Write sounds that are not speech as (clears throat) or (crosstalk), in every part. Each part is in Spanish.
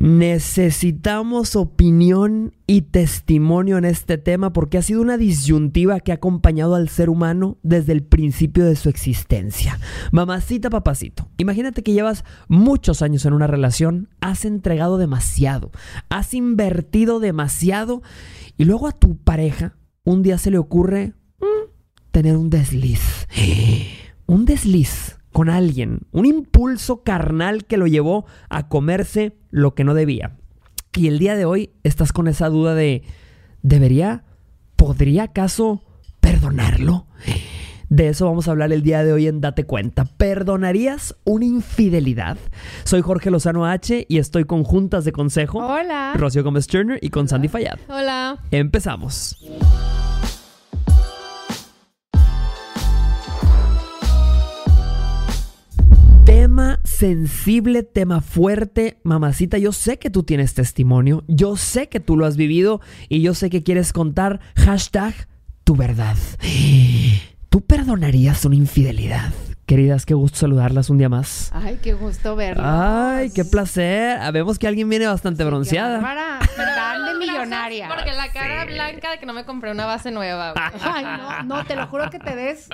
Necesitamos opinión y testimonio en este tema porque ha sido una disyuntiva que ha acompañado al ser humano desde el principio de su existencia. Mamacita, papacito, imagínate que llevas muchos años en una relación, has entregado demasiado, has invertido demasiado y luego a tu pareja un día se le ocurre mm, tener un desliz. (gasps) Un desliz con alguien, un impulso carnal que lo llevó a comerse lo que no debía. Y el día de hoy estás con esa duda de, ¿debería, podría acaso perdonarlo? De eso vamos a hablar el día de hoy en Date Cuenta. ¿Perdonarías una infidelidad? Soy Jorge Lozano H y estoy con Juntas de Consejo. Hola. Rocío Gómez Turner y con Sandy Fayad. Hola. Empezamos. Tema sensible, tema fuerte. Mamacita, yo sé que tú tienes testimonio, yo sé que tú lo has vivido y yo sé que quieres contar hashtag tu verdad. (gasps) ¿Tú perdonarías una infidelidad? Queridas, qué gusto saludarlas un día más. Ay, qué gusto verlas. Ay, qué placer. Ah, Vemos que alguien viene bastante bronceada. Para (laughs) de millonaria. Porque la cara blanca de que no me compré una base nueva. güey. (laughs) Ay, no, no, te lo juro que te des.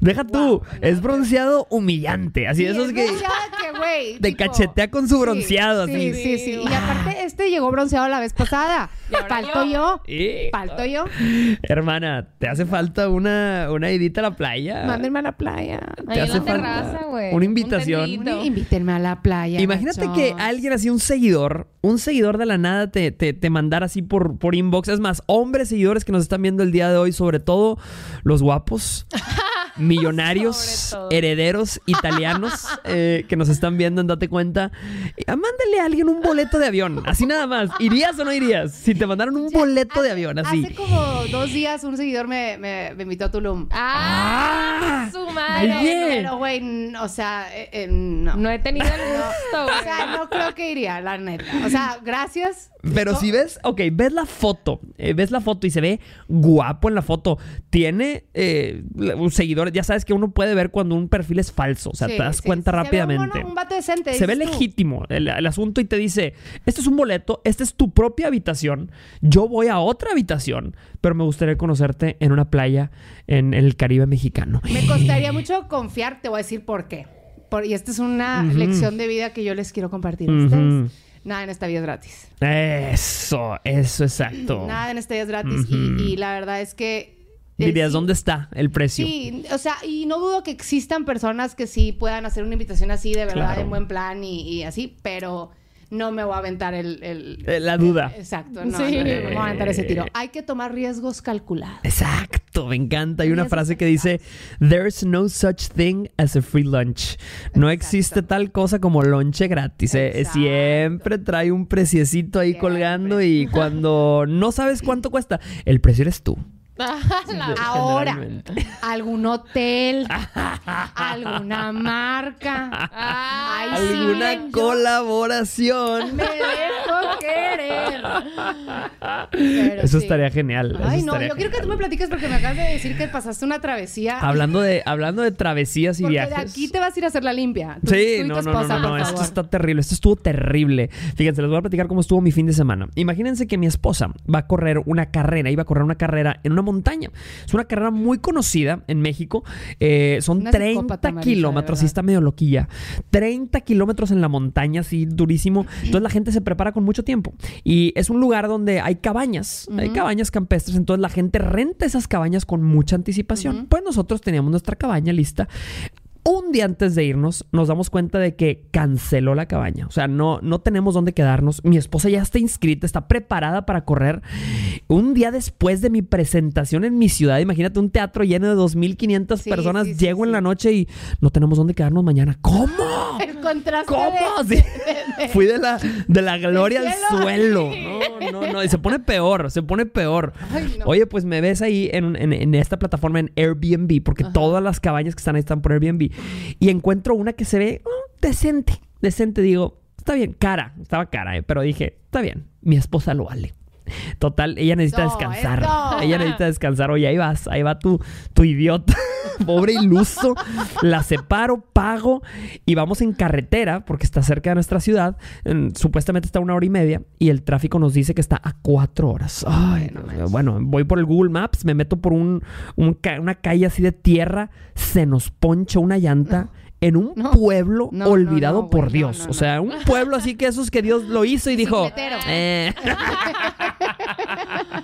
Deja tú, es bronceado humillante. Así, Sí, esos que bronceada que, güey. (laughs) te tipo, cachetea con su sí, bronceado. Sí, así. sí, sí. Y aparte, este llegó bronceado la vez pasada. Falto yo. Y- Falto yo. Hermana, ¿te hace falta una, una idita a la playa? Mándenme a la playa. ¿Te Ahí en hace la falta terraza, güey. una invitación? Un. Invítenme a la playa. Imagínate que alguien así, un seguidor, un seguidor de la nada te, te, te mandara así por, por inbox. Es más, hombres seguidores que nos están viendo el día de hoy, sobre todo los guapos, (laughs) millonarios, (laughs) herederos italianos eh, que nos están viendo en Date Cuenta. Eh, Mándale a alguien un boleto de avión, así nada más. ¿Irías o no irías? Si te mandaran un boleto de avión, así. Hace como dos días un seguidor me, me, me invitó a Tulum. ¡Ah! Su madre. Pero, güey, o sea, eh, eh, no. No he tenido el gusto, güey. O sea, no creo que iría, la neta. O sea, gracias. Pero si ves, ok, ves la foto, eh, ves la foto y se ve guapo en la foto. Tiene eh, un seguidor, ya sabes que uno puede ver cuando un perfil es falso, o sea, Sí, te das sí, cuenta sí, se ve rápidamente. Un, un vato decente. Se ve legítimo el, el asunto y te dice, este es un boleto, esta es tu propia habitación, yo voy a otra habitación, pero me gustaría conocerte en una playa en el Caribe mexicano. Me costaría mucho confiar, te voy a decir por qué. Por- y esta es una lección de vida que yo les quiero compartir a ustedes. Nada en esta vida es gratis. Eso, eso exacto. Nada en esta vida es gratis. Y la verdad es que... eh, Dirías, ¿dónde está el precio? Sí, o sea, y no dudo que existan personas que sí puedan hacer una invitación así de verdad, Claro. en buen plan y, y así, pero no me voy a aventar el... el- Eh, la duda. Exacto, no, Sí. no, no me voy a aventar ese tiro. Hay que tomar riesgos calculados. Exacto, me encanta. Hay una frase que dice, There's no such thing as a free lunch. No existe tal cosa como lonche gratis. eh. Siempre trae un preciecito ahí Siempre. colgando y cuando no sabes cuánto cuesta, el precio eres tú. (laughs) Ahora, algún hotel, (laughs) alguna marca. Ay, Alguna colaboración. Me dejo querer. Pero Eso sí. estaría genial. eso Ay, no, yo quiero que tú me platiques porque me acabas de decir que pasaste una travesía. Hablando de, hablando de travesías y porque viajes. de aquí te vas a ir a hacer la limpia. Tú- Sí, tú y no, tu no, no, esposa, no, no, esto está terrible, esto estuvo terrible. Fíjense, les voy a platicar cómo estuvo mi fin de semana. Imagínense que mi esposa va a correr una carrera, iba a correr una carrera en una montaña. Es una carrera muy conocida en México. Eh, son Una 30 psicópata, Marisa, kilómetros, sí está medio loquilla. 30 kilómetros en la montaña, así durísimo. Entonces la gente se prepara con mucho tiempo. Y es un lugar donde hay cabañas, hay cabañas campestres. Entonces la gente renta esas cabañas con mucha anticipación. Pues nosotros teníamos nuestra cabaña lista. Un día antes de irnos, nos damos cuenta de que canceló la cabaña. O sea, no, no tenemos dónde quedarnos. Mi esposa ya está inscrita, está preparada para correr. Un día después de mi presentación en mi ciudad, imagínate un teatro lleno de 2.500 Sí, personas. sí, sí, Llego en la noche y no tenemos dónde quedarnos mañana. ¿Cómo? El contraste ¿Cómo? de- (laughs) Sí. de- de- Fui de la, de la gloria al suelo. (laughs) No, no, no. Y se pone peor, se pone peor. Ay, no. Oye, pues me ves ahí en, en- en esta plataforma en Airbnb, porque todas las cabañas que están ahí están por Airbnb. Y encuentro una que se ve oh, decente, decente. Digo, está bien, cara, estaba cara, eh, pero dije, está bien, mi esposa lo vale. Total, ella necesita No, descansar. eso. Ella necesita descansar. Oye, ahí vas, ahí va tu, tu idiota. Pobre iluso. La separo, pago y vamos en carretera porque está cerca de nuestra ciudad. En- supuestamente está a una hora y media y el tráfico nos dice que está a cuatro horas. Ay, no bueno, voy por el Google Maps, me meto por un, un ca- una calle así de tierra, se nos poncha una llanta. En un No. pueblo No, olvidado no, por Dios. no, o sea, un pueblo así que esos que Dios lo hizo y dijo. Eh. (laughs)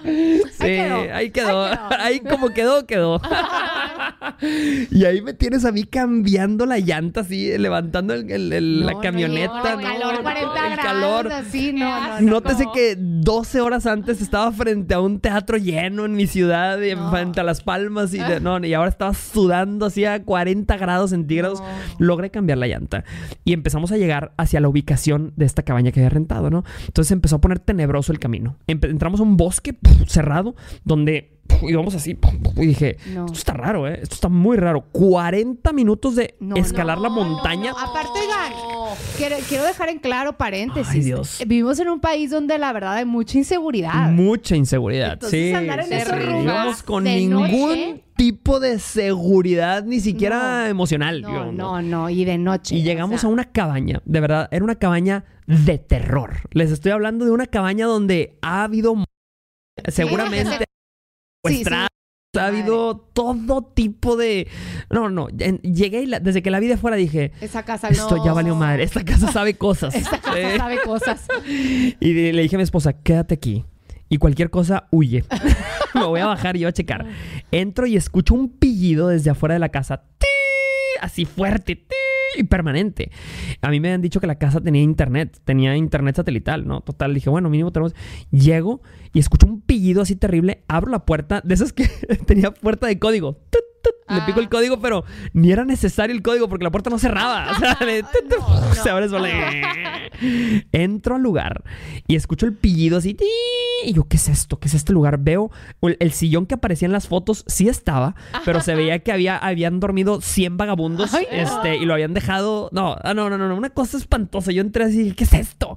sí, quedó, ahí quedó. ahí (laughs) Ahí, quedó. como quedó, quedó. (laughs) y ahí me tienes a mí cambiando la llanta así, levantando el- el- el- No, la camioneta. no, el no, calor, no, 40 el grados, calor. así, no, no, no. Nótese que 12 horas antes estaba frente a un teatro lleno en mi ciudad, y No. frente a Las Palmas, y, de- no, y ahora estaba sudando así a 40 grados centígrados. No. Logré cambiar la llanta y empezamos a llegar hacia la ubicación de esta cabaña que había rentado, ¿no? Entonces empezó a poner tenebroso el camino. Empe- entramos a un bosque cerrado donde íbamos así y dije, No. esto está raro, ¿eh? Esto está muy raro. 40 minutos de No, escalar no, la montaña. aparte, quiero, quiero dejar en claro paréntesis. Ay, Dios. Vivimos en un país donde la verdad hay mucha inseguridad. Mucha inseguridad. Entonces, sí, andar en sí, esos con de ningún noche. tipo de seguridad, ni siquiera emocional. No, no, no, y de noche. Y o llegamos sea, a una cabaña, de verdad, era una cabaña de terror. Les estoy hablando de una cabaña donde ha habido (laughs) seguramente Sí, secuestrados, sí. ha habido todo tipo de no, no, llegué y la- desde que la vi de fuera dije, Esa casa esto no. ya valió madre, esta casa sabe cosas. (laughs) Esta casa Eh, sabe cosas. (laughs) y le dije a mi esposa, quédate aquí. Y cualquier cosa, huye. Me voy a bajar y yo a checar. Entro y escucho un pillido desde afuera de la casa. ¡Ti! Así fuerte. ¡Ti! Permanente. A mí me han dicho que la casa tenía internet. Tenía internet satelital, ¿no? Total, dije, bueno, mínimo tenemos... Llego y escucho un pillido así terrible. Abro la puerta. De esas que (laughs) tenía puerta de código. Tut, Le pico el código, pero ni era necesario el código porque la puerta no cerraba. (laughs) O sea, le- se abre sola. (laughs) Entro al lugar y escucho el pillido así. Y yo, ¿qué es esto? ¿Qué es este lugar? Veo el, el sillón que aparecía en las fotos, sí estaba, pero se veía que había, habían dormido 100 vagabundos Ay, no. este, y lo habían dejado. No, ah, no, no, no, no, una cosa espantosa. Yo entré así, ¿qué es esto?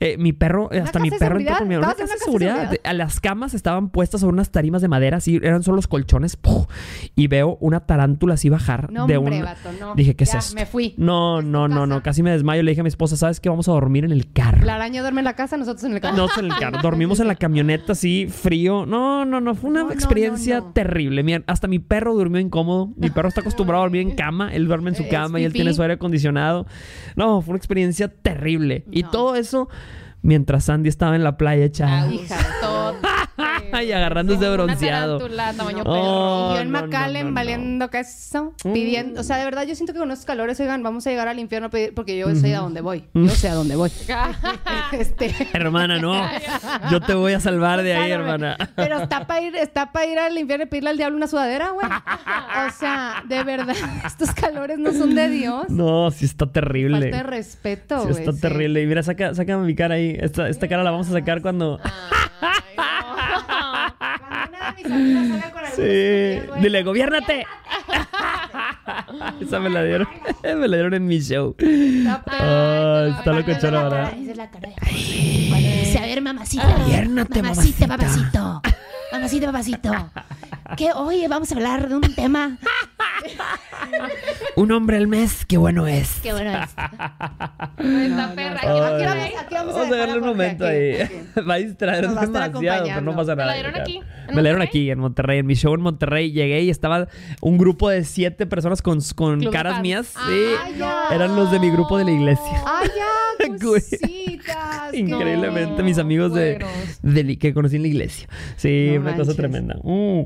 Eh, mi perro, eh, ¿Una hasta mi perro entró conmigo. Una ¿Estabas en casa de una casa de seguridad. las camas estaban puestas sobre unas tarimas de madera, así eran solo los colchones. ¡puf! Y veo una tarántula así bajar No, de hombre, un. vato, no. Dije, ¿qué es Ya, esto? me fui. No, Es no, no, no. Casi me desmayo. Le dije a mi esposa, ¿sabes qué? Vamos a dormir en el carro. La araña duerme en la casa, nosotros en el carro. No en el carro. Dormimos en la camioneta así, frío. No, no, no. Fue una No, experiencia terrible. Mira, hasta mi perro durmió incómodo. Mi perro está acostumbrado a dormir en (laughs) cama. Él duerme en su Es cama y él tiene su aire acondicionado. No, fue una experiencia terrible. Y todo eso mientras Sandy estaba en la playa echada. Hija de todo. (laughs) (laughs) y agarrándose Una bronceado. tarántula tamaño Oh. perro. Y yo en no, no, McAllen no, no. valiendo queso, Mm. pidiendo, o sea, de verdad yo siento que con esos calores, oigan, vamos a llegar al infierno a pedir- porque yo sé a dónde voy. Yo sé a dónde voy. (laughs) (laughs) este, Hermana, no. Yo te voy a salvar de ahí, hermana. Pero está para ir, está para ir al infierno y pedirle al diablo una sudadera, güey. O sea, de verdad, estos calores no son de Dios. No, sí está terrible. Falta de respeto, Sí, güey. está sí. terrible. Y mira, saca, sácame mi cara ahí. Esta, esta cara la vamos a sacar cuando. Cuando con Sí. Dile, gobiérnate. Esa me la dieron. (laughs) me la dieron en mi show. está. Ah, está la ¿verdad? es la cara de- a ver, mamacita. Gobiérnate, mamacita, mamacita. papacito. Mamacita, papacito. Que, oye, vamos a hablar de un tema. Un hombre al mes, qué bueno es. Qué bueno es. Esta perra. Aquí vamos, aquí vamos a Vamos a dejar darle un momento aquí, ahí. aquí. (laughs) Va a distraer Nos va a estar demasiado, pero no pasa ¿Te la nada. dieron ya. aquí? ¿En Me la dieron aquí, en Monterrey. En mi show en Monterrey llegué y estaba un grupo de siete personas con, con Club caras fans. mías. Sí. Ay, ya. Eran los de mi grupo de la iglesia. Ay, ya, (laughs) Güey. cositas. qué Increíblemente, mis amigos de, que conocí en la iglesia. Sí, Una cosa tremenda. Mm.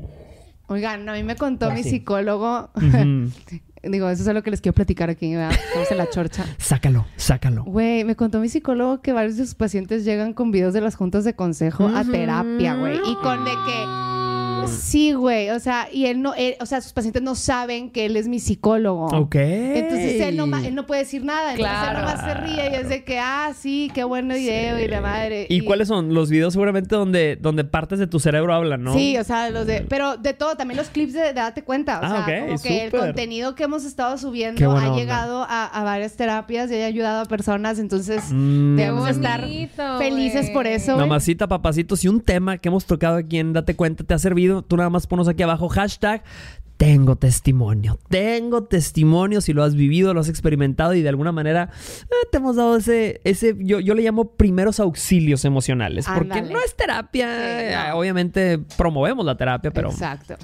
Oigan, a mí me contó mi Sí. psicólogo. (laughs) Digo, eso es lo que les quiero platicar aquí, ¿verdad? Estamos en la chorcha. Sácalo, sácalo. Güey, me contó mi psicólogo que varios de sus pacientes llegan con videos de las juntas de consejo a terapia, güey. Y con de que... Sí, güey. O sea, y él no... él- o sea, sus pacientes no saben que él es mi psicólogo. Ok. Entonces él no, él no puede decir nada. Entonces él Claro. nomás se ríe y es de que, ah, sí, qué buen video y la madre. ¿Y cuáles son los videos seguramente donde, donde partes de tu cerebro hablan, no? Sí, o sea, los de... Pero de todo, también los clips de, de Date Cuenta. O Ah, sea, ok, como que el contenido que hemos estado subiendo ha onda. llegado a, a varias terapias y ha ayudado a personas. Entonces, Mm. debemos estar bonito, felices por eso. Mamacita, papacito, si un tema que hemos tocado aquí en Date Cuenta te ha servido, tú nada más ponos aquí abajo hashtag tengo testimonio. Tengo testimonio si lo has vivido, lo has experimentado y de alguna manera eh, te hemos dado ese, ese yo, yo le llamo primeros auxilios emocionales. Porque no es terapia. Sí, eh, no. Obviamente promovemos la terapia, pero. Exacto.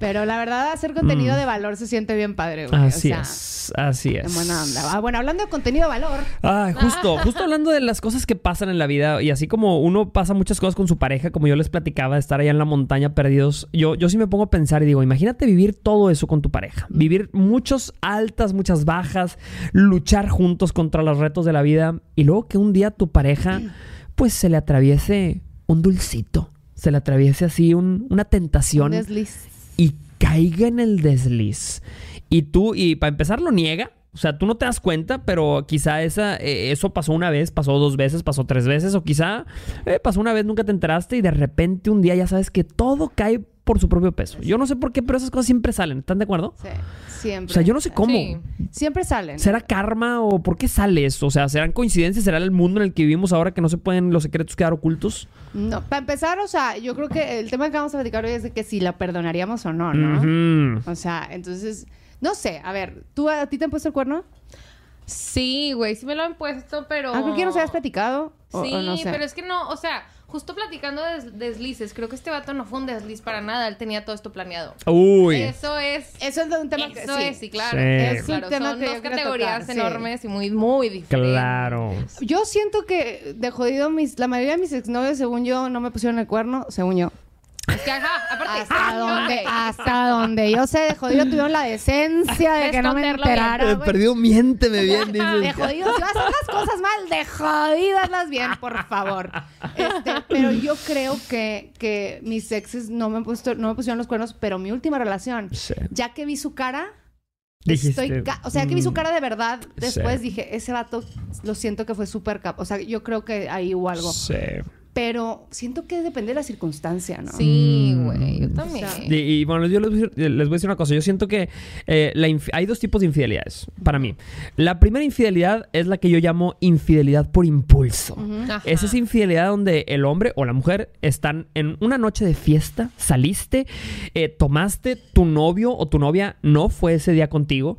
Pero la verdad, hacer contenido Mm. de valor se siente bien padre, güey. Así o sea, es. Así es. Buena onda. Ah, bueno, hablando de contenido de valor. Ay, justo, (laughs) justo hablando de las cosas que pasan en la vida y así como uno pasa muchas cosas con su pareja, como yo les platicaba, de estar allá en la montaña perdidos, yo, yo sí me pongo a pensar y digo, imagínate vivir todo eso con tu pareja, vivir muchos altas, muchas bajas, luchar juntos contra los retos de la vida y luego que un día tu pareja (clears throat) pues se le atraviese un dulcito, se le atraviese así un- una tentación Un desliz. y caiga en el desliz. Y tú, y para empezar, lo niega. O sea, tú no te das cuenta, pero quizá esa, eh, eso pasó una vez, pasó dos veces, pasó tres veces, o quizá eh, pasó una vez, nunca te enteraste y de repente un día ya sabes que todo cae por su propio peso. Yo no sé por qué, pero esas cosas siempre salen. ¿Están de acuerdo? Sí, siempre. O sea, yo no sé cómo. Sí. Siempre salen. ¿Será karma o por qué sale eso? O sea, ¿serán coincidencias? ¿Será el mundo en el que vivimos ahora que no se pueden los secretos quedar ocultos? No, para empezar, o sea, yo creo que el tema que vamos a platicar hoy es de que si la perdonaríamos o no, ¿no? O sea, entonces, no sé, a ver, ¿tú a ti te han puesto el cuerno? Sí, güey, sí me lo han puesto, pero. Ah, creo que ya nos habías platicado. O, Sí, o no sé. pero es que no, o sea, justo platicando de des- deslices, creo que este vato no fue un desliz para nada, él tenía todo esto planeado. Uy. Eso es. Eso es de un tema que Eso sí. es, sí, claro. Sí. Es un tema son que dos categorías tocar, sí. enormes y muy, muy diferentes. Claro. Yo siento que de jodido mis, la mayoría de mis exnovios, según yo, no me pusieron el cuerno, según yo. Es que, ajá, aparte. Hasta donde, ok. hasta donde yo sé, de jodido tuvieron la decencia de De que no me esconderlo bien. enterara. Eh, güey. Perdido, miénteme bien, (laughs) De dices. jodido, si vas a hacer las cosas mal, de jodido hazlas bien, por favor. Este, pero yo creo que, que mis exes no me, han puesto, no me pusieron los cuernos, pero mi última relación, Sí. ya que vi su cara, Dijiste, estoy ca- o sea, que vi su mm, cara de verdad, después Sí. dije, ese vato, lo siento que fue súper cap. O sea, yo creo que ahí hubo algo. Sí. Pero siento que depende de la circunstancia, ¿no? Sí, Mm. güey, yo también. Y, y, bueno, yo les voy, a decir, les voy a decir una cosa. Yo siento que eh, la hay dos tipos de infidelidades para mí. La primera infidelidad es la que yo llamo infidelidad por impulso. Ujú. Ajá. Es esa infidelidad donde el hombre o la mujer están en una noche de fiesta, saliste, eh, tomaste, tu novio o tu novia no fue ese día contigo.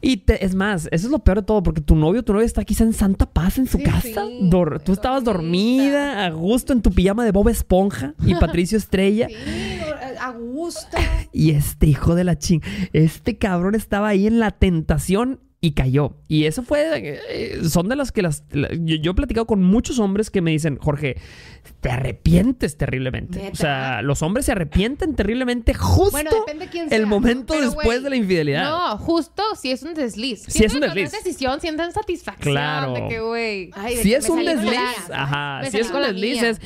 Y te- es más, eso es lo peor de todo, porque tu novio o tu novia está quizá en santa paz en su Sí, casa. sí, Dor- tú estabas dormida, a gusto en tu pijama de Bob Esponja y (laughs) Patricio Estrella. Sí, a gusto. Y este hijo de la ching, este cabrón estaba ahí en la tentación y cayó. Y eso fue, eh, son de las que las, la- yo, yo he platicado con muchos hombres que me dicen, Jorge, te arrepientes terriblemente. ¿Neta? O sea, los hombres se arrepienten terriblemente justo Bueno, depende quién sea. el momento Pero, después de la infidelidad. No, justo si es un desliz. Si es un desliz. Una decisión, sienten satisfacción. Claro. De que, güey. Si es un desliz, ajá, si es un desliz es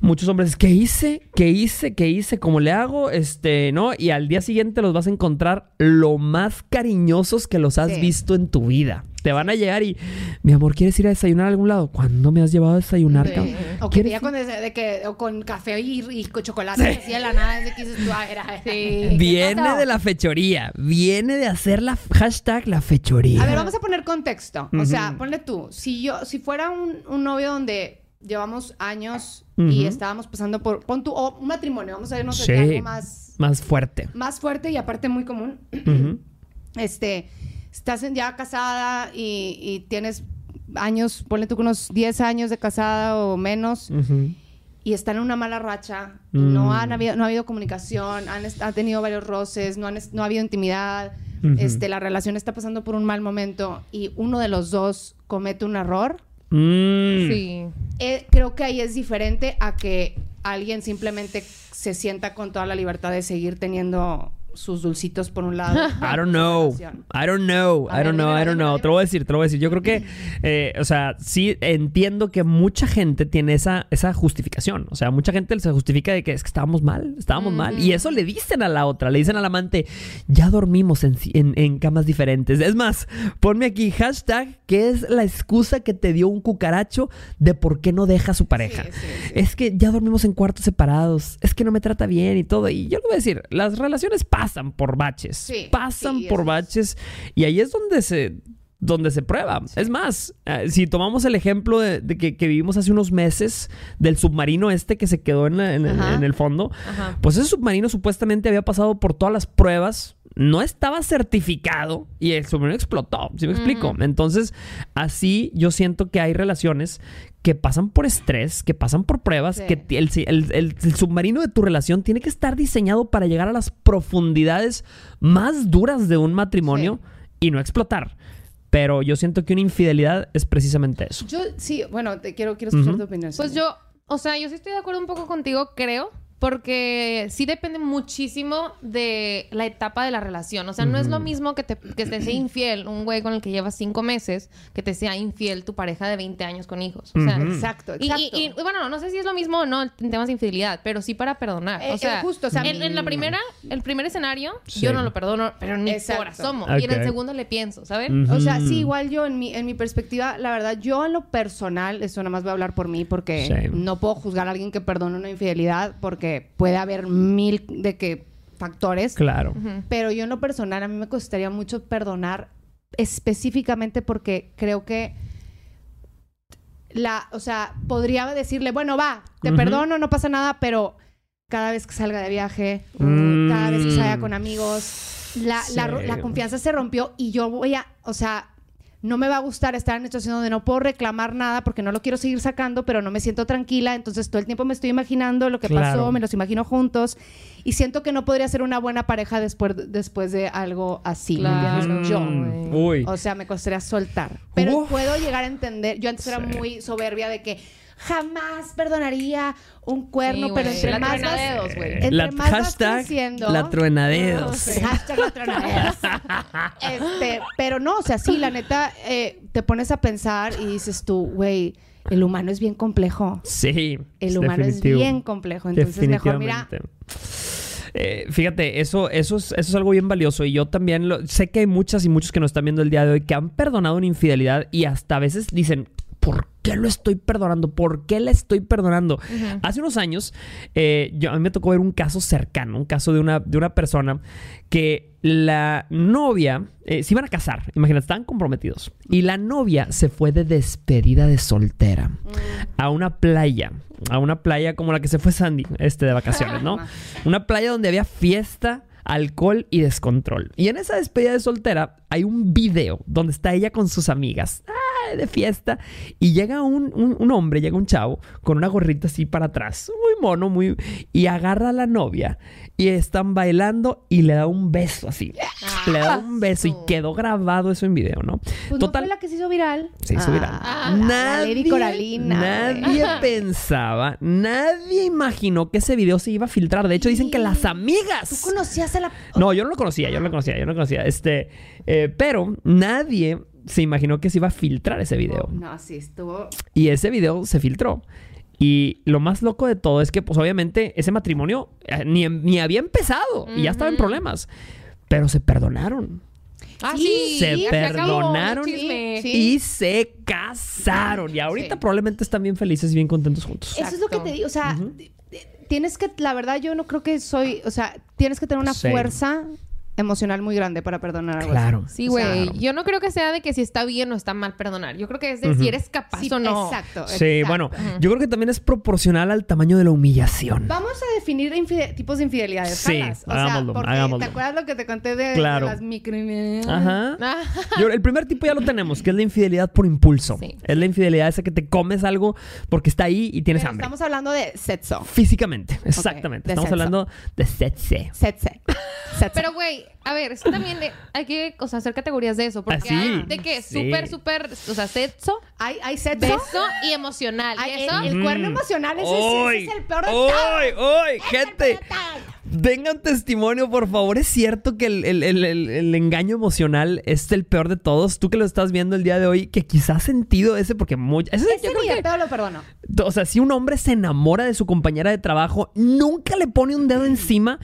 muchos hombres, ¿qué hice? ¿Qué hice? ¿Qué hice? ¿Cómo le hago? Este, ¿no? Y al día siguiente los vas a encontrar lo más cariñosos que los has Sí. visto en tu vida. Te van a llegar y, mi amor, ¿quieres ir a desayunar a algún lado? ¿Cuándo me has llevado a desayunar, Sí. cabrón? O que ¿Quieres ya con, ese- de que, o con café y, y con chocolate así de la nada, desde que dices tú, ah, era, sí. Viene de la fechoría. Viene de hacer la hashtag la fechoría. A ver, vamos a poner contexto. O sea, ponle tú, si yo, si fuera un, un novio donde llevamos años y estábamos pasando por, pon tú, o un matrimonio, vamos a ver, no sé, Sí. algo más, Más fuerte. más fuerte y aparte muy común. (clears throat) Este, estás ya casada y, y tienes años, ponle tú que unos 10 años de casada o menos. Y están en una mala racha, y Mm. no, han habido, no ha habido comunicación, han, han tenido varios roces, no, han no ha habido intimidad, este, la relación está pasando por un mal momento y uno de los dos comete un error, Mm. Sí. eh, creo que ahí es diferente a que alguien simplemente se sienta con toda la libertad de seguir teniendo sus dulcitos por un lado. (laughs) I don't know. I don't know. I don't know. I don't know. Te lo voy a decir, te lo voy a decir. Yo creo que, eh, o sea, sí entiendo que mucha gente tiene esa, esa justificación. O sea, mucha gente se justifica de que es que estábamos mal, estábamos mal. Y eso le dicen a la otra, le dicen al amante, ya dormimos en, en- en camas diferentes. Es más, ponme aquí hashtag, que es la excusa que te dio un cucaracho de por qué no deja a su pareja. Sí, sí, sí. Es que ya dormimos en cuartos separados. Es que no me trata bien y todo. Y yo le voy a decir, las relaciones pasan por baches. Pasan por baches. Y ahí es donde se donde se prueba. Es más, eh, si tomamos el ejemplo de, de que, que vivimos hace unos meses del submarino este que se quedó en, la- en- en- Ajá. en el fondo, Ajá. pues ese submarino supuestamente había pasado por todas las pruebas, no estaba certificado y el submarino explotó, ¿sí me explico? Entonces, así yo siento que hay relaciones que pasan por estrés, que pasan por pruebas, Sí. que el, el- el- el submarino de tu relación tiene que estar diseñado para llegar a las profundidades más duras de un matrimonio y no explotar. Pero yo siento que una infidelidad es precisamente eso. Yo, sí, bueno, te quiero, quiero escuchar tu opinión. Pues yo, o sea, yo sí estoy de acuerdo un poco contigo, creo, porque sí depende muchísimo de la etapa de la relación. O sea, no es lo mismo que te, que te sea infiel un güey con el que llevas cinco meses, que te sea infiel tu pareja de 20 años con hijos. O sea. Exacto, y, exacto. y- y, bueno, no sé si es lo mismo o no en temas de infidelidad, pero sí para perdonar. Eh, o sea, eh, justo, o sea, en, en la primera, el primer escenario, Sí. yo no lo perdono, pero ni por asomo. Y en el segundo le pienso, ¿saben? O sea, sí, igual yo en mi, en mi perspectiva, la verdad, yo en lo personal, eso nada más voy a hablar por mí porque no puedo juzgar a alguien que perdone una infidelidad porque puede haber mil de que factores. Claro. Pero yo en lo personal, a mí me costaría mucho perdonar específicamente porque creo que la, o sea, podría decirle, bueno, va, te perdono, no pasa nada, pero cada vez que salga de viaje, Mm. cada vez que salga con amigos, la, la la confianza se rompió y yo voy a, o sea, no me va a gustar estar en una situación donde no puedo reclamar nada porque no lo quiero seguir sacando, pero no me siento tranquila. Entonces todo el tiempo me estoy imaginando lo que Claro. pasó, me los imagino juntos y siento que no podría ser una buena pareja después, después de algo así. Yo. Mm, Uy. O sea, me costaría soltar. Pero Uf. puedo llegar a entender. Yo antes era muy soberbia de que jamás perdonaría un cuerno, Sí, pero entre La más vas, dedos, güey. entre La más vas hashtag creciendo- la truenadedos. Sí, hashtag la truenadedos. (laughs) Este, pero no, o sea, sí, la neta, eh, te pones a pensar y dices tú, güey, el humano es bien complejo. Sí. El humano es bien complejo. Entonces, mejor mira, Definitivamente. Eh, fíjate, eso, eso, es, eso es algo bien valioso. Y yo también lo- sé que hay muchas y muchos que nos están viendo el día de hoy que han perdonado una infidelidad y hasta a veces dicen, ¿por qué lo estoy perdonando? ¿Por qué la estoy perdonando? Hace unos años, eh, yo, a mí me tocó ver un caso cercano, un caso de una, de una persona que la novia eh, se iban a casar, imagínate, estaban comprometidos. Y la novia se fue de despedida de soltera a una playa, a una playa como la que se fue Sandy, este de vacaciones, ¿no? (laughs) Una playa donde había fiesta, alcohol y descontrol. Y en esa despedida de soltera hay un video donde está ella con sus amigas ah, de fiesta y llega un, un- un hombre, llega un chavo con una gorrita así para atrás, muy mono, muy... y agarra a la novia y están bailando y le da un beso así. le da un beso y quedó grabado eso en video, ¿no? pues no fue la que se hizo viral. Se hizo viral. Ah, la Lady Coralina. Nadie (laughs) pensaba, nadie imaginó que ese video se iba a filtrar. De hecho, dicen que las ¿Tú amigas. conocías a la... No, yo no lo conocía, yo no lo conocía, yo no lo conocía. Este, eh, pero nadie se imaginó que se iba a filtrar ese video. No, sí, estuvo... Y ese video se filtró. Y lo más loco de todo es que, pues obviamente, ese matrimonio eh, ni, ni había empezado y ya estaba en problemas. Pero se perdonaron. Ah, Sí, sí. se se acabó, perdonaron. Sí. y se casaron. Y ahorita Sí. probablemente están bien felices y bien contentos juntos. Eso es lo que te digo, o sea, tienes que, la verdad yo no creo que soy, o sea, tienes que tener una Sí. fuerza emocional muy grande para perdonar algo Claro. Sí, güey. Yo no creo que sea de que si está bien o está mal perdonar. Yo creo que es de si eres capaz. Sí, o no. exacto. Sí, exacto. bueno, yo creo que también es proporcional al tamaño de la humillación. Vamos a definir tipos de infidelidades. Sí, jalas. o hagámoslo, sea, porque hagámoslo. ¿te acuerdas lo que te conté de, de Claro. las micro... Ajá. (laughs) Yo- el primer tipo ya lo tenemos, que es la infidelidad por impulso. Sí. Es la infidelidad esa que te comes algo porque está ahí y tienes Pero hambre. estamos hablando de sexo. Físicamente, exactamente. de estamos sexo. hablando de. Sexo. Sexo. (laughs) Pero, güey, a ver, es que también eh, hay que o sea, hacer categorías de eso. Porque Ah, sí. hay de que Sí. súper, súper, o sea, sexo, hay, hay sexo. beso y emocional. Hay- y eso, el, el cuerno emocional ese, es- ¡Uy! ese es el peor de ¡Uy! todos. ¡Uy! Gente, Vengan testimonio, por favor. Es cierto que el, el- el- el- el engaño emocional es el peor de todos. Tú que lo estás viendo el día de hoy, que quizás has sentido ese, porque muy, ese- Ese yo creo que- pedo lo perdono. o sea, si un hombre se enamora de su compañera de trabajo, nunca le pone un dedo encima,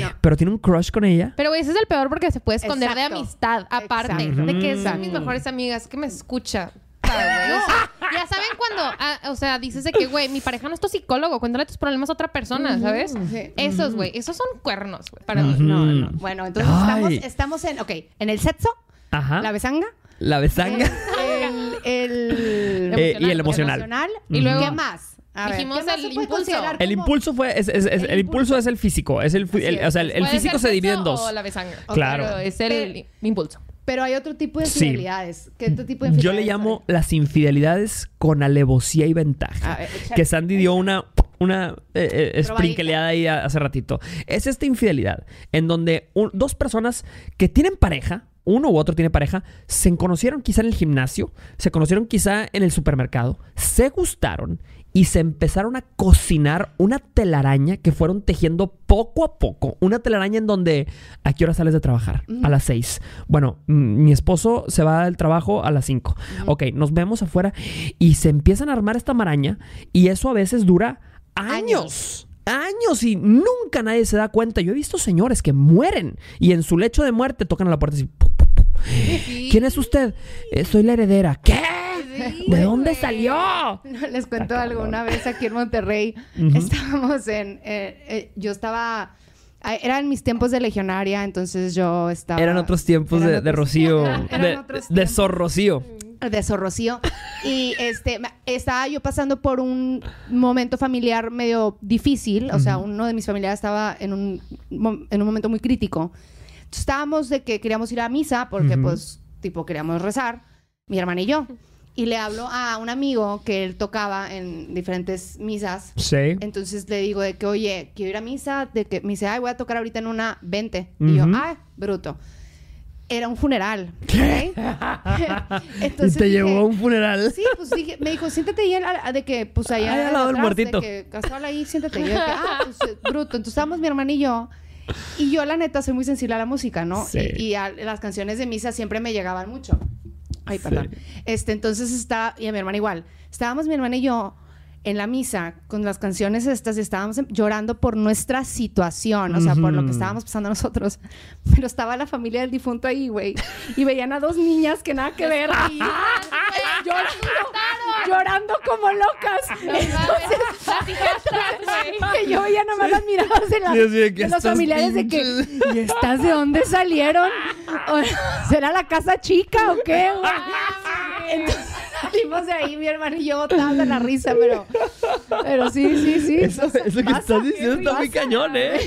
No. pero tiene un crush con ella. Pero, güey, ese es el peor porque se puede esconder Exacto. de amistad, aparte. Exacto. De que son mis mejores amigas, que me escucha. ¿Sabes, güey? O sea, ya saben cuando, ah, o sea, dices de que, güey, mi pareja no es tu psicólogo, cuéntale tus problemas a otra persona, ¿sabes? Sí. Esos, güey, esos son cuernos, güey, para mí. No, no. Bueno, entonces Ay. estamos, estamos en, ok, en el sexo, Ajá. la besanga, La besanga. El, el, Eh, y el emocional. Y luego- ¿Qué más? A ver, Dijimos ¿qué más el se puede impulso. considerar El como- impulso fue. es- es- es- El el impulso es el físico. Es el, Así el- es. o sea, el, el Puede físico ser se divide en sexo dos. O la besanga. Claro. Pero es el impulso. Pero hay otro tipo de Sí. infidelidades. ¿Qué otro tipo de Yo le llamo hay? las infidelidades con alevosía y ventaja. A ver, échale. que Sandy dio una, una eh, eh, sprinkleada ahí hace ratito. Es esta infidelidad en donde un- dos personas que tienen pareja, uno u otro tiene pareja, se conocieron quizá en el gimnasio, se conocieron quizá en el supermercado, se gustaron y se empezaron a cocinar una telaraña que fueron tejiendo poco a poco. Una telaraña en donde, ¿a qué hora sales de trabajar? A las seis. Bueno, mi esposo se va del trabajo a las cinco. Ok, nos vemos afuera y se empiezan a armar esta maraña y eso a veces dura años. Años y nunca nadie se da cuenta. Yo he visto señores que mueren y en su lecho de muerte tocan a la puerta pu. ¿Quién es usted? "Eh, soy la heredera. ¿Qué? ¿De dónde salió? Les cuento algo. Una vez aquí en Monterrey Ujú. estábamos en. eh, eh, yo estaba. ah, Eran mis tiempos de legionaria, entonces yo estaba. Eran otros tiempos eran de, de otros- Rocío. (laughs) eran de, otros de tiempos. Sor Rocío. de Sorrocío. Y este estaba yo pasando por un momento familiar medio difícil. O sea, uno de mis familiares estaba en un, en un momento muy crítico. Entonces, estábamos de que queríamos ir a misa porque, Ujú. pues, tipo, queríamos rezar, mi hermana y yo. Y le hablo a un amigo que él tocaba en diferentes misas. Sí. Entonces le digo de que, oye, quiero ir a misa, de que me dice, ay, voy a tocar ahorita en una 20. Y yo, ay, bruto. Era un funeral. (laughs) ¿Y ¿ok? Entonces te dije, llevó a un funeral? Sí, pues dije, me dijo, siéntate ahí, de que, pues allá. Ahí al lado del muertito. De que, ahí, siéntate. Y yo, de que, ah, pues eh, bruto. Entonces estábamos mi hermana y yo. Y yo, la neta, soy muy sensible a la música, ¿no? Sí. Y, y a- las canciones de misa siempre me llegaban mucho. Ay, perdón. Este, entonces está, y a mi hermana igual. Estábamos mi hermana y yo en la misa con las canciones estas y estábamos em- llorando por nuestra situación, o sea, por lo que estábamos pasando nosotros. (laughs) Pero estaba la familia del difunto ahí, güey. Y veían a dos niñas que nada que ver. y- (laughs) llorando, llorando como locas. (laughs) que yo veía nomás las miradas de, así de los familiares de que, ¿y estas de dónde salieron? O- ¿Será la casa chica o qué? Entonces salimos de ahí, mi hermano y yo botadas de la risa, pero, pero sí, sí, sí. Eso, pasa- eso que estás diciendo está muy cañón, ¿eh?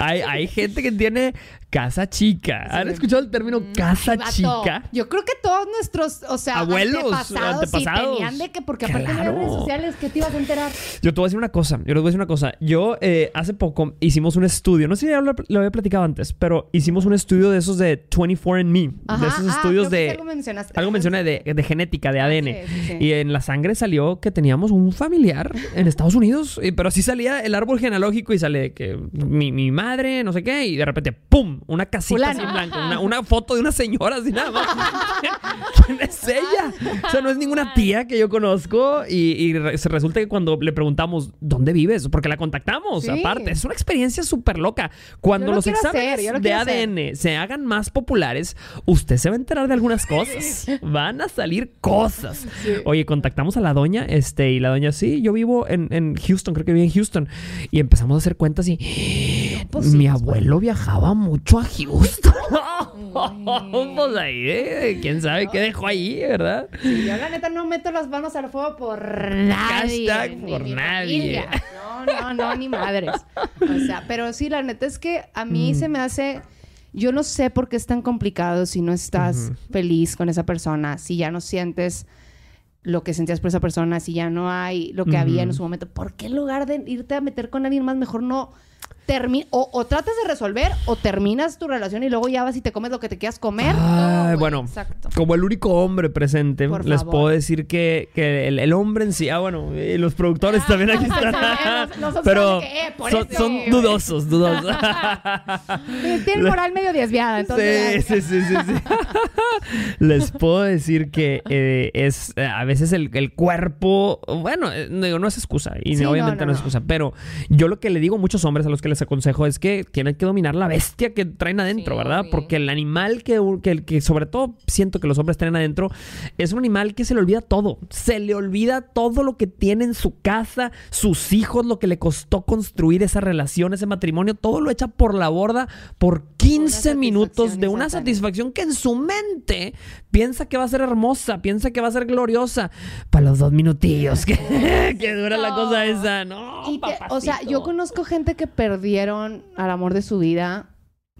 Hay, hay gente que tiene casa chica. ¿Han escuchado el término casa Vato, chica? Yo creo que todos nuestros, o sea, Abuelos, antepasados, sí tenían de que, porque aparte Claro. hay redes sociales, ¿qué te ibas a enterar? Yo te voy a decir una cosa. Yo les voy a decir una cosa. Yo eh, hace poco hicimos un estudio. No sé si ya lo, lo había platicado antes, pero hicimos un estudio de esos de 24andMe. Ajá, de esos ah, estudios de... algo mencionaste. Algo mencioné de, de genética, de ADN. sí, sí, sí. Y en la sangre salió que teníamos un familiar en Estados Unidos. Pero sí salía el árbol genealógico y sale que mi, mi madre, no sé qué. Y de repente, ¡pum! Una casita así en Fulano. blanco. Una, una foto de una señora así nada más. (laughs) ¿Quién es ella? O sea, no es ninguna tía que yo conozco. Y, se resulta que cuando le preguntamos, ¿dónde vives? Porque la contactamos. Sí. Aparte, es una experiencia súper loca. Cuando lo los exámenes hacer, yo lo de hacer. ADN se hagan más populares, usted se va a enterar de algunas cosas. Van a salir cosas. Oye, contactamos a la doña, este, y la doña, sí, yo vivo en, en Houston, creo que vive en Houston. Y empezamos a hacer cuentas y pues mi abuelo viajaba mucho a Houston. (laughs) pues ahí, eh, quién sabe qué dejó ahí, ¿verdad? Sí, yo la neta no meto las manos al fuego por nadie. Hashtag por nadie. familia. No, no, no, ni madres. O sea, pero sí, la neta es que a mí Mm. se me hace. Yo no sé por qué es tan complicado si no estás feliz con esa persona, si ya no sientes lo que sentías por esa persona, si ya no hay lo que había en su momento. ¿Por qué en lugar de irte a meter con alguien más, mejor no o, o tratas de resolver o terminas tu relación y luego ya vas y te comes lo que te quieras comer? Ay, bueno, exacto. como el único hombre presente, Por les favor. puedo decir que, que el, el hombre en sí, ah, bueno, y los productores también aquí están. (laughs) Pero que, eh, son, eso, son güey. dudosos, dudosos. (laughs) Tienen moral medio desviada, entonces. Sí, sí, sí, sí, sí. (laughs) Les puedo decir que eh, es eh, a veces el, el cuerpo, bueno, digo, no es excusa y Sí, obviamente no, no, es excusa, pero yo lo que le digo a muchos hombres a los que les les aconsejo es que tienen que dominar la bestia que traen adentro, Sí, ¿verdad? obvio. Porque el animal que, que, que sobre todo siento que los hombres traen adentro es un animal que se le olvida todo. Se le olvida todo lo que tiene en su casa, sus hijos, lo que le costó construir esa relación, ese matrimonio, todo lo echa por la borda por 15 minutos de una satisfacción que en su mente piensa que va a ser hermosa, piensa que va a ser gloriosa. Para los dos minutillos que, (laughs) que dura la cosa esa, ¿no? Y te- o sea, yo conozco gente que perdieron al amor de su vida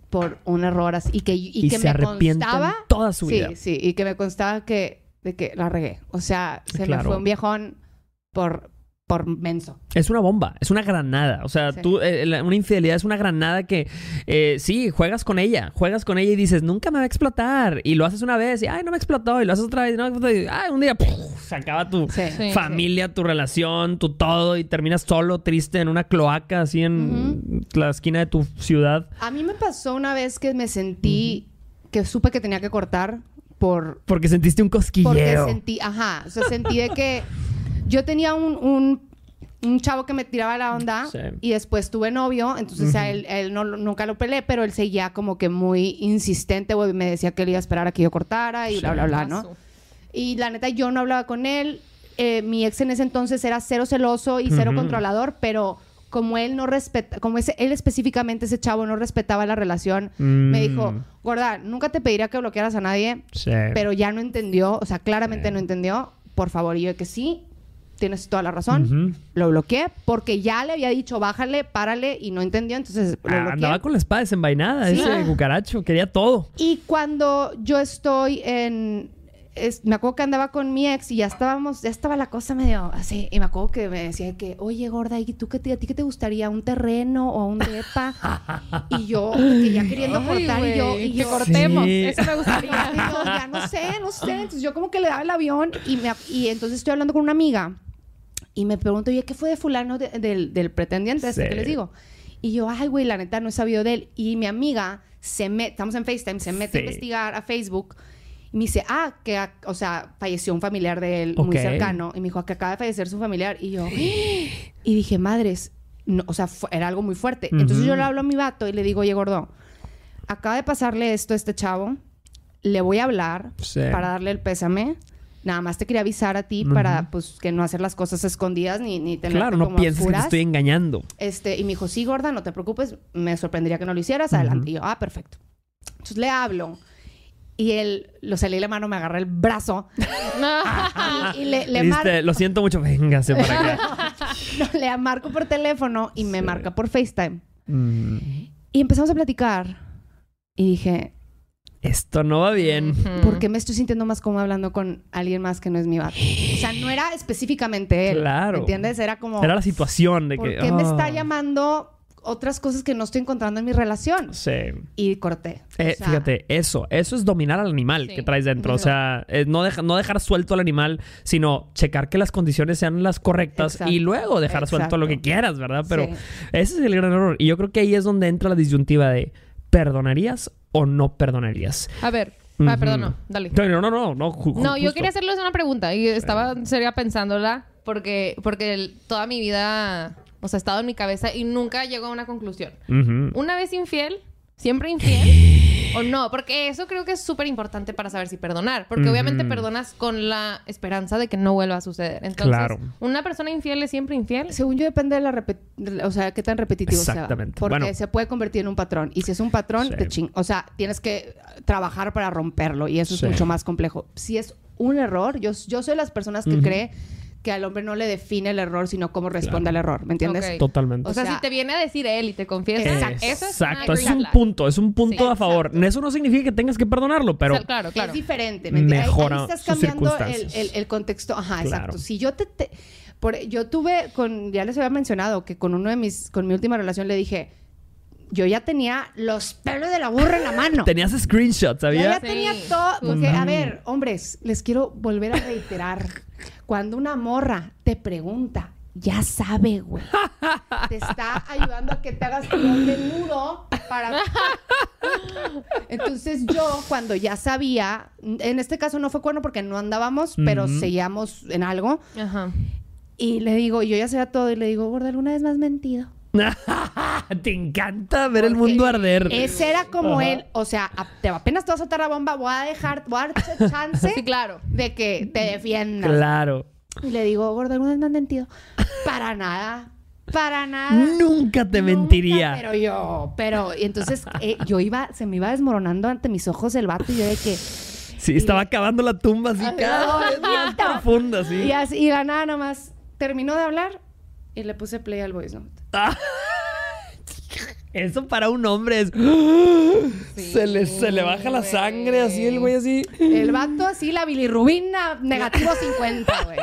por un error así y que, y Y que se me constaba toda su vida. Sí, sí, y que me constaba que de que la regué. O sea, se Claro. me fue un viejón por por menso. Es una bomba, es una granada. O sea, Sí. tú, eh, la- una infidelidad es una granada que, eh, sí, juegas con ella, juegas con ella y dices, nunca me va a explotar. Y lo haces una vez y, ay, no me explotó. Y lo haces otra vez y no me explotó. Y, ay, un día, se acaba tu Sí. Sí. familia, tu relación, tu todo. Y terminas solo, triste, en una cloaca, así en la esquina de tu ciudad. A mí me pasó una vez que me sentí que supe que tenía que cortar por Porque sentiste un porque cosquilleo. sentí, ajá, o sea, sentí de que yo tenía un, un, un chavo que me tiraba la onda Sí. y después tuve novio, entonces a él, a él no, nunca lo peleé, pero él seguía como que muy insistente, güey, me decía que él iba a esperar a que yo cortara y bla, bla, bla, ¿no? Y la neta, yo no hablaba con él. Eh, mi ex en ese entonces era cero celoso y cero Ujú. controlador, pero como él no respeta, como ese, él específicamente, ese chavo, no respetaba la relación, me dijo, Mm. gorda, nunca te pediría que bloquearas a nadie, Sí. pero ya no entendió, o sea, claramente Sí. no entendió. Por favor, y yo que sí, tienes toda la razón. Ujú. Lo bloqueé porque ya le había dicho, bájale, párale, y no entendió, entonces lo Ah, bloqueé. andaba con la espada desenvainada, Sí. ese cucaracho, quería todo. Y cuando yo estoy en... es- me acuerdo que andaba con mi ex y ya estábamos, ya estaba la cosa medio así. Y me acuerdo que me decía que, oye, gorda, ¿y tú qué te, a ti qué te gustaría? ¿Un terreno o un depa? (laughs) y yo, que ya queriendo cortar, y yo, y que yo, cortemos. Sí. Eso me (laughs) y gustaría. yo, ya no sé, no sé. Entonces yo como que le daba el avión y, me, y entonces estoy hablando con una amiga y me pregunto, oye, ¿qué fue de fulano de- del, del pretendiente este Sí. que les digo? Y yo, ay, güey, la neta no he sabido de él. Y mi amiga se mete, estamos en FaceTime, se mete Sí. a investigar a Facebook y me dice, ah, que, a- o sea, falleció un familiar de él muy cercano. Y me dijo, que acaba de fallecer su familiar. Y yo, y dije, madres, no, o sea, era algo muy fuerte. Entonces yo le hablo a mi vato y le digo, oye, gordo, acaba de pasarle esto a este chavo. Le voy a hablar Sí. para darle el pésame. Nada más te quería avisar a ti para, pues, que no hacer las cosas escondidas ni, ni tener Claro, no como pienses que te estoy engañando. Este, y me dijo, sí, gorda, no te preocupes, me sorprendería que no lo hicieras, adelante. Y yo, ah, perfecto. Entonces le hablo y él, lo salí la mano, me agarra el brazo y, (laughs) (laughs) y le, le, mar- Viste, lo siento mucho, véngase para acá. (laughs) no, le marco por teléfono y me Sí. marca por FaceTime. Mm, Y empezamos a platicar y dije, esto no va bien. ¿por qué me estoy sintiendo más cómodo hablando con alguien más que no es mi vato? O sea, no era específicamente él. Claro. ¿Me entiendes? Era como, Era la situación de ¿por que. qué me está ah, llamando otras cosas que no estoy encontrando en mi relación? Sí. Y corté. Eh, O sea, fíjate, eso, eso es dominar al animal Sí. que traes dentro. O sea, no, deja- no dejar suelto al animal, sino checar que las condiciones sean las correctas Exacto. y luego dejar suelto lo que quieras, ¿verdad? Pero Sí. ese es el gran error. Y yo creo que ahí es donde entra la disyuntiva de ¿perdonarías o no perdonarías? A ver. Ah, perdón, no. Dale. No, no, no, no. No, ju- No, yo quería hacerles una pregunta y estaba seria pensándola porque, porque toda mi vida, o sea, ha estado en mi cabeza y nunca llego a una conclusión. ¿Una vez infiel? ¿Siempre infiel? ¿O no? Porque eso creo que es súper importante para saber si perdonar. Porque obviamente perdonas con la esperanza de que no vuelva a suceder. Entonces, Claro. ¿una persona infiel es siempre infiel? Según yo depende de la repet- o sea, qué tan repetitivo sea. Exactamente. Porque Bueno. se puede convertir en un patrón. Y si es un patrón, Sí. te ching. O sea, tienes que trabajar para romperlo. Y eso Sí. es mucho más complejo. Si es un error, yo, yo soy de las personas que cree que al hombre no le define el error, sino cómo responde al error. ¿Me entiendes? Ok. Totalmente. O sea, O sea- si te viene a decir él y te confiesa, Exacto. eso es Exacto, es un flag. punto, es un punto Sí, a favor. exacto. Eso no significa que tengas que perdonarlo, pero O sea, claro, claro. Es diferente. ¿me entiendes? Mejora ahí, estás cambiando el, circunstancias. el- el contexto. Ajá, Claro. exacto. Si yo te, te- por, yo tuve con, ya les había mencionado que con uno de mis, con mi última relación le dije, yo ya tenía los pelos de la burra en la mano. tenías screenshots, Yo ya tenía todo. Porque, a ver, hombres, les quiero volver a reiterar. Cuando una morra te pregunta, ya sabe, güey. Te está ayudando a que te hagas tu doble nudo para. (laughs) Entonces, yo, cuando ya sabía, en este caso no fue cuerno porque no andábamos, pero Ujú. seguíamos en algo. Ajá. Y le digo, yo ya sabía todo, y le digo, gorda, ¿alguna vez me has mentido? (laughs) Te encanta ver el mundo arder. Ese era como Ajá. él, o sea, apenas te vas a soltar la bomba, voy a dejar, voy a darte chance (laughs) Sí, claro. de que te defiendas. Claro. Y le digo, gordo, ¿alguna vez me han mentido? Para nada. Para nada. Nunca te Nunca, mentiría. Pero yo, pero, y entonces eh, yo iba, se me iba desmoronando ante mis ojos el vato y yo de que, Sí, estaba acabando la tumba así cada vez más profunda, y sí. así, y la nada nomás terminó de hablar y le puse play al voice note. Eso para un hombre es. se, le, se le baja la sangre así, el güey así. El vato así, la bilirrubina, negativo 50, güey.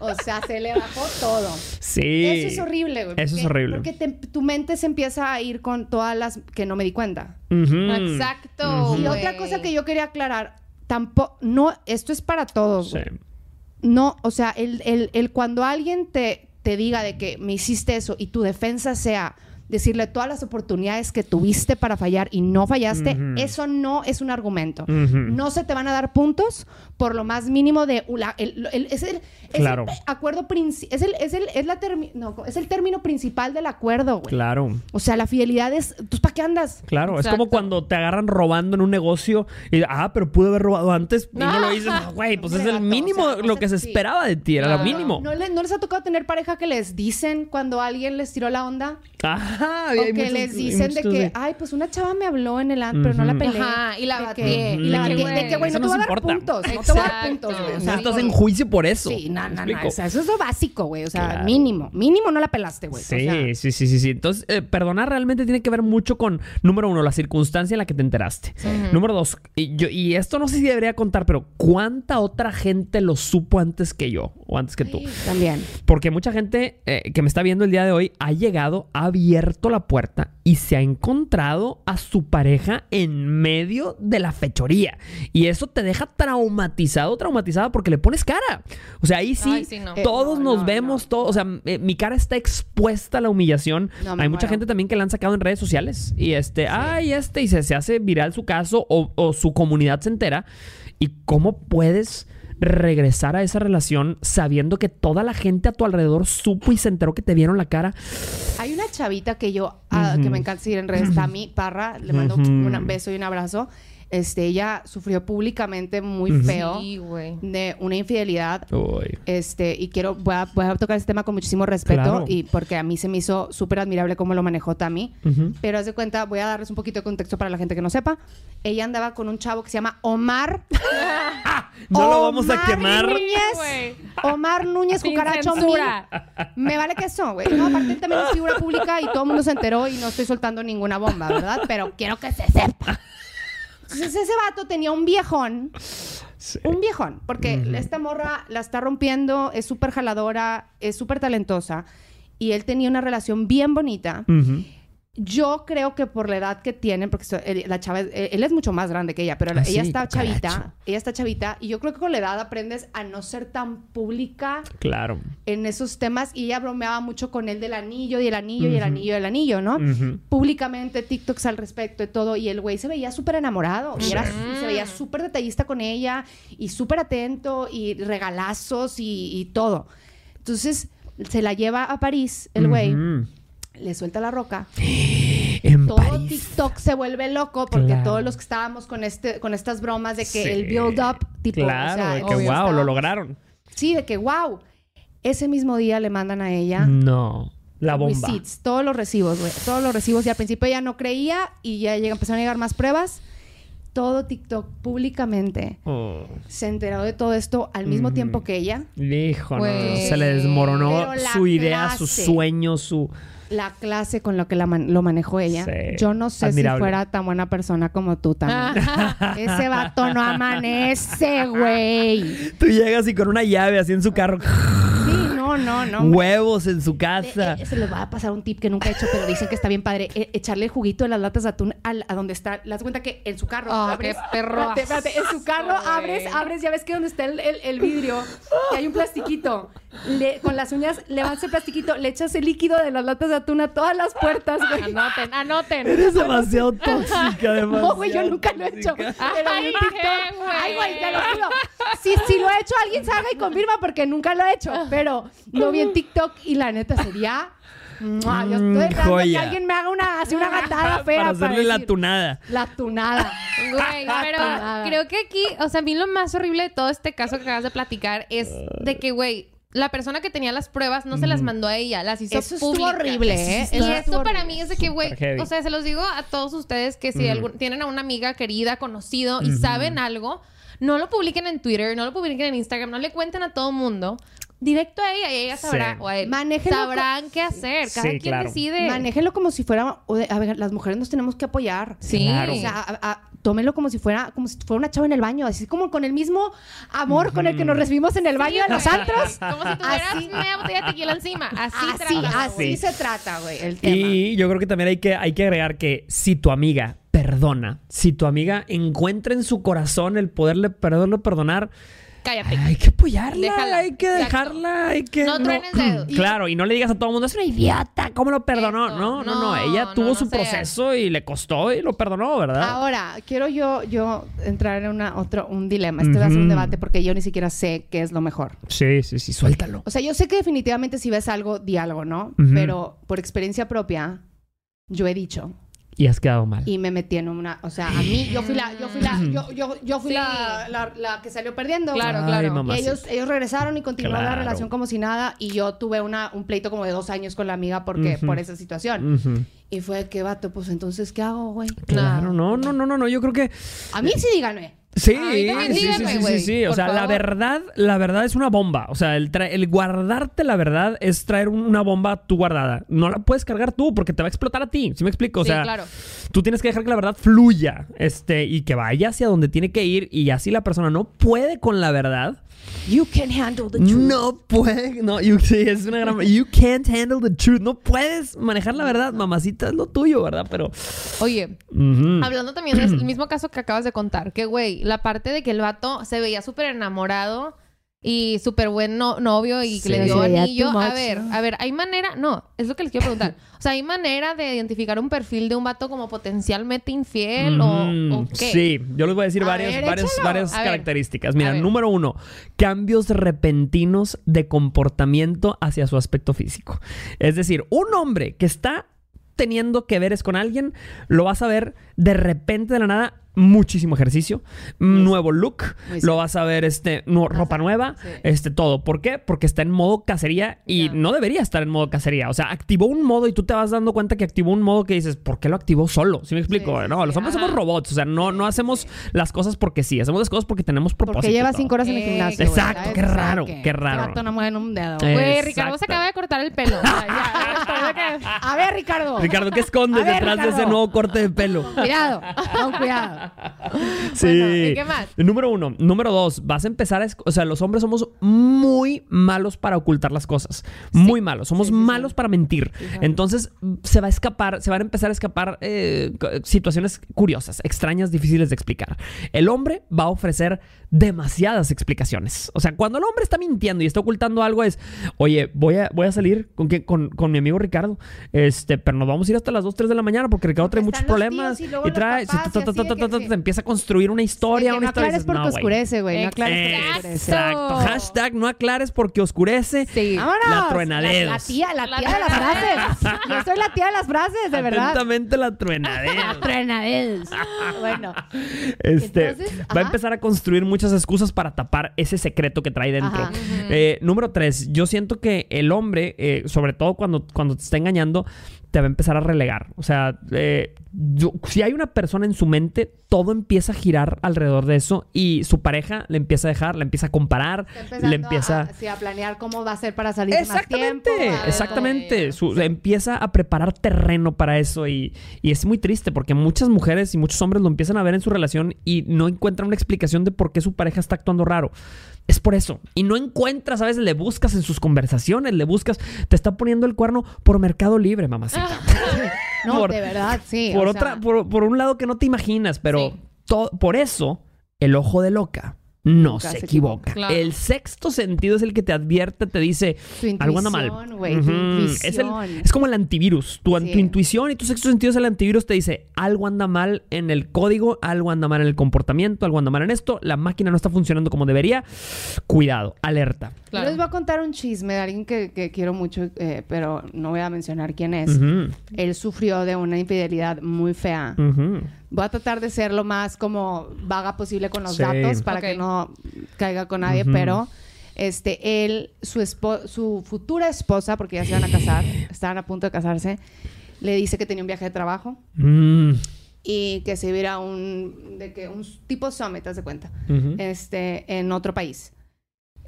O sea, se le bajó todo. Sí. Eso es horrible, güey. Eso es horrible. Porque te- tu mente se empieza a ir con todas las que no me di cuenta. Exacto. Y otra cosa que yo quería aclarar, tampoco, no, esto es para todos, Sí. No, o sea, el, el- el cuando alguien te, te diga de que me hiciste eso y tu defensa sea decirle todas las oportunidades que tuviste para fallar y no fallaste, eso no es un argumento. No se te van a dar puntos por lo más mínimo de la- el, el- es el, es Claro. el acuerdo es el, es el, es la no, es el término principal del acuerdo, güey. Claro. O sea, la fidelidad es, ¿tú para qué andas? Claro, es como cuando te agarran robando en un negocio y, ah, pero pude haber robado antes y no lo hice. No, güey, pues es el mínimo o sea, lo que se sí. esperaba de ti, era lo Claro. mínimo. ¿No, le- ¿No les ha tocado tener pareja que les dicen cuando alguien les tiró la onda? Ajá, O hay que muchos- les dicen de que, ay, pues una chava me habló en el antro, pero no la peleé. Ajá, y la bateé. y la De que, bateé. De que, güey, no te voy a dar puntos. No te voy a dar puntos, güey. O No sea, estás en juicio por eso. Sí, no, ¿Me no, no. O sea, eso es lo básico, güey. O sea, Claro. mínimo. Mínimo no la pelaste, güey. O Sí, sea, sí, sí, sí, sí. Entonces, eh, perdonar realmente tiene que ver mucho con, número uno, la circunstancia en la que te enteraste. Número dos, y, yo, y esto no sé si debería contar, pero ¿cuánta otra gente lo supo antes que yo o antes que tú? También. Porque mucha gente eh, que me está viendo el día de hoy ha llegado, ha abierto la puerta y se ha encontrado a su pareja en medio de la fechoría. Y eso te deja traumatizado, traumatizada porque le pones cara. O sea, ahí sí, Ay, sí, no. todos Eh, no, nos no, vemos, todos, o sea, eh, mi cara está expuesta a la humillación. Hay mucha muero. gente también que la han sacado en redes sociales y este, ay, este, y se, se hace viral su caso o, o su comunidad se entera. ¿Y cómo puedes regresar a esa relación sabiendo que toda la gente a tu alrededor supo y se enteró que te vieron la cara? Hay una chavita que yo, ah, que me encanta seguir en redes, Tami Parra, le mando un beso y un abrazo. Este, ella sufrió públicamente muy Ujú. feo Sí, de una infidelidad. Uy. Este, y quiero, voy a, voy a tocar este tema con muchísimo respeto Claro. y porque a mí se me hizo súper admirable cómo lo manejó Tami. Ujú. Pero haz de cuenta, voy a darles un poquito de contexto para la gente que no sepa. Ella andaba con un chavo que se llama Omar. (laughs) No lo vamos a Omar quemar. Núñez. Omar Núñez, cucaracho. Me vale que eso, güey. No, aparte él también es figura pública y todo el mundo se enteró y no estoy soltando ninguna bomba, ¿verdad? Pero quiero que se sepa. Entonces ese vato tenía un viejón, Sí. un viejón, porque esta morra la está rompiendo, es súper jaladora, es súper talentosa y él tenía una relación bien bonita. Yo creo que por la edad que tienen, porque so- él- la chava, es- eh, él es mucho más grande que ella, pero Ah, ella sí, está chavita, ella está chavita, y yo creo que con la edad aprendes a no ser tan pública Claro. en esos temas, y ella bromeaba mucho con él del anillo, y el anillo, y el anillo, el anillo, ¿no? Públicamente, TikToks al respecto de todo, y el güey se veía súper enamorado, y, era- y se veía súper detallista con ella, y súper atento, y regalazos, y, y todo. Entonces, se la lleva a París, el güey. Le suelta la roca, (gasps) En todo París. TikTok se vuelve loco porque Claro. todos los que estábamos con este con estas bromas de que Sí. el build up tipo Claro, o sea, de que wow, lo lograron. sí de que wow ese mismo día le mandan a ella No. La bomba. receipts todos los recibos güey todos los recibos y al principio ella no creía y ya llega, empezaron a llegar más pruebas todo TikTok públicamente Oh. se enteró de todo esto al mismo tiempo que ella Hijo, no, se le desmoronó su idea, su sueño, su... la clase con lo que la man- lo manejó ella. Sí. Yo no sé Admirable. si fuera tan buena persona como tú también. (laughs) Ese vato no amanece, güey. Tú llegas y con una llave así en su carro, Sí, no, no, no. huevos en su casa. eh, se les va a pasar un tip que nunca he hecho, pero dicen que está bien padre. Eh, echarle el juguito de las latas de atún al- a donde está. ¿Las cuenta que en su carro? Oh, abres- qué perro Espérate, espérate, En su carro abres, abres, ya ves que donde está el, el- el vidrio, que hay un plastiquito. Le- con las uñas levantas el plastiquito, le echas el líquido de las latas de atún a todas las puertas, güey. Anoten, anoten. Eres demasiado tóxica, además. (laughs) No, güey, yo nunca lo he hecho. Pero Ay, en TikTok. güey. Ay, güey, te lo juro. Si, si lo ha hecho alguien, salga y confirma porque nunca lo he hecho. Pero lo vi en TikTok y la neta sería Mua, Yo Mm, estoy esperando que alguien me haga una, así una gatada fea Para hacerle la decir, tunada. La tunada. Güey, pero creo que aquí, o sea, a mí lo más horrible de todo este caso que acabas de platicar es de que, güey, la persona que tenía las pruebas no se las mandó a ella, las hizo Eso estuvo públicas. horrible, ¿eh? Y Eso eso estuvo para horrible. mí es de que, güey, o sea, se los digo a todos ustedes que si algún- tienen a una amiga querida, conocido y saben algo, no lo publiquen en Twitter, no lo publiquen en Instagram, no le cuenten a todo mundo. Directo a ella y ella sabrá, Sí. o a él, Manéjenlo sabrán qué hacer. Cada Sí, quien claro. decide. Manéjelo como si fuera. A ver, las mujeres nos tenemos que apoyar. Sí. Claro. O sea, a- a- tómelo como si fuera como si fuera una chava en el baño, así como con el mismo amor con el que nos recibimos en el baño de los antros. (laughs) Como si tuvieras Así. media botella de tequila encima. Así, Así, trata, así se trata, güey, el tema. Y yo creo que también hay que, hay que agregar que si tu amiga perdona, si tu amiga encuentra en su corazón el poderle poderlo perdonar, Cállate. hay que apoyarla, Déjala. hay que Exacto. dejarla, hay que... No truenes dedos. (clears throat) Claro, y no le digas a todo el mundo, es una idiota, ¿cómo lo perdonó? Eso. No, no, no, No, ella no, tuvo no su proceso y le costó y lo perdonó, ¿verdad? Ahora, quiero yo, yo entrar en una, otro, un dilema. Este va a ser un debate porque yo ni siquiera sé qué es lo mejor. Sí, sí, sí, suéltalo. O sea, yo sé que definitivamente si ves algo, di algo, ¿no? Pero por experiencia propia, yo he dicho Y has quedado mal. y me metí en una, o sea, a mí yo fui la, yo fui la, yo, yo, yo fui Sí. la, la, la que salió perdiendo. Claro, Ay, claro. Y ellos, ellos regresaron y continuaron la relación como si nada. Y yo tuve una, un pleito como de dos años con la amiga porque, por esa situación. Y fue que vato, pues entonces, ¿qué hago, güey? Claro, no, no, no, no, no, yo creo que... A mí sí díganme. Sí, sí, sí, sí, sí, sí. O sea, la verdad, la verdad es una bomba. O sea, el, tra- el guardarte la verdad es traer un- una bomba tú guardada. No la puedes cargar tú porque te va a explotar a ti. ¿Sí me explico? O sea, claro. tú tienes que dejar que la verdad fluya, este, y que vaya hacia donde tiene que ir. Y ya si la persona no puede con la verdad, You can handle the truth. no puede, no, you- sí, es una gran, you can't handle the truth. No puedes manejar la verdad, mamacita, es lo tuyo, ¿verdad? Pero, Oye, hablando también del (clears throat) mismo caso que acabas de contar, que güey, la parte de que el vato se veía súper enamorado y súper buen no- novio y que Sí. le dio anillo. A ver, a ver, hay manera, no, es lo que les quiero preguntar. O sea, hay manera de identificar un perfil de un vato como potencialmente infiel o, qué. Sí, yo les voy a decir A varias, ver, varias, varias características. Mira, número uno, cambios repentinos de comportamiento hacia su aspecto físico. Es decir, un hombre que está teniendo que veres con alguien, lo vas a ver de repente de la nada. Muchísimo ejercicio, nuevo look, lo vas a ver, este, nu- ropa nueva, Sí. este, todo. ¿Por qué? Porque está en modo cacería y no debería estar en modo cacería. O sea, activó un modo y tú te vas dando cuenta que activó un modo que dices, ¿por qué lo activó solo? ¿Sí me explico? No, los hombres Ajá. somos robots. O sea, no, no hacemos las cosas porque sí. Hacemos las cosas porque tenemos propósito. Porque lleva todo. cinco horas en el gimnasio. Exacto, qué raro, qué raro. este vato no mueve un dedo. Güey. Ricardo se acaba de cortar el pelo. A ver, Ricardo. Ricardo, ¿qué escondes ver, detrás de ese nuevo corte de pelo? Cuidado, con cuidado. (laughs) Sí. Bueno, ¿y qué más? Número uno. Número dos, vas a empezar a... O sea, los hombres somos muy malos para ocultar las cosas. Muy malos. Somos Sí, sí, sí. malos para mentir. Entonces, se va a escapar, se van a empezar a escapar eh, situaciones curiosas, extrañas, difíciles de explicar. El hombre va a ofrecer demasiadas explicaciones. O sea, cuando el hombre está mintiendo y está ocultando algo es, oye, voy a, voy a salir con, con, con mi amigo Ricardo, este, pero nos vamos a ir hasta las 2, 3 de la mañana porque Ricardo trae Porque muchos están los problemas y trae, sí. te empieza a construir una historia, Que una no historia. aclares porque oscurece, güey. No aclares porque oscurece. Exacto. Hashtag no aclares porque oscurece. Sí. Vámonos. La truenadedos. La, la tía, la La tía de las frases. Yo soy la tía de las frases, de verdad. Atentamente la truenadera. (laughs) La truenadedos. bueno. Este, Entonces, va a empezar a construir muchas excusas para tapar ese secreto que trae dentro. Ajá. Eh, número tres, yo siento que el hombre, eh, sobre todo cuando, cuando te está engañando, te va a empezar a relegar. O sea, eh, yo- si hay una persona en su mente, todo empieza a girar alrededor de eso y su pareja le empieza a dejar, le empieza a comparar, le empieza... a, sí, a planear cómo va a ser para salir más Exactamente, tiempo. a- exactamente. Su- empieza a preparar terreno para eso y, y es muy triste porque muchas mujeres y muchos hombres lo empiezan a ver en su relación y no encuentran una explicación de por qué su pareja está actuando raro. Es por eso. Y no encuentras, a veces le buscas en sus conversaciones, le buscas, te está poniendo el cuerno por Mercado Libre, mamacita. (laughs) (laughs) No, Por- de verdad, sí. por o otra, sea, por, por un lado que no te imaginas, pero Sí. por eso el ojo de loca no Nunca se se equivoca. Claro. El sexto sentido es el que te advierte, te dice algo anda mal. Es, el- es como el antivirus. Tu, an- Sí. tu intuición y tu sexto sentido es el antivirus. Te dice algo anda mal en el código, algo anda mal en el comportamiento, algo anda mal en esto. La máquina no está funcionando como debería. Cuidado, alerta. Yo les voy a contar un chisme de alguien que, que quiero mucho, eh, pero no voy a mencionar quién es. Él sufrió de una infidelidad muy fea. ujú. Voy a tratar de ser lo más como vaga posible con los Sí. datos para Ok. que no caiga con nadie, Ujú. pero este él, su espo- su futura esposa, porque ya se iban a casar, estaban a punto de casarse, le dice que tenía un viaje de trabajo Mm, y que se iba a ir a un de que un tipo summit, haz de cuenta, ujú. este en otro país.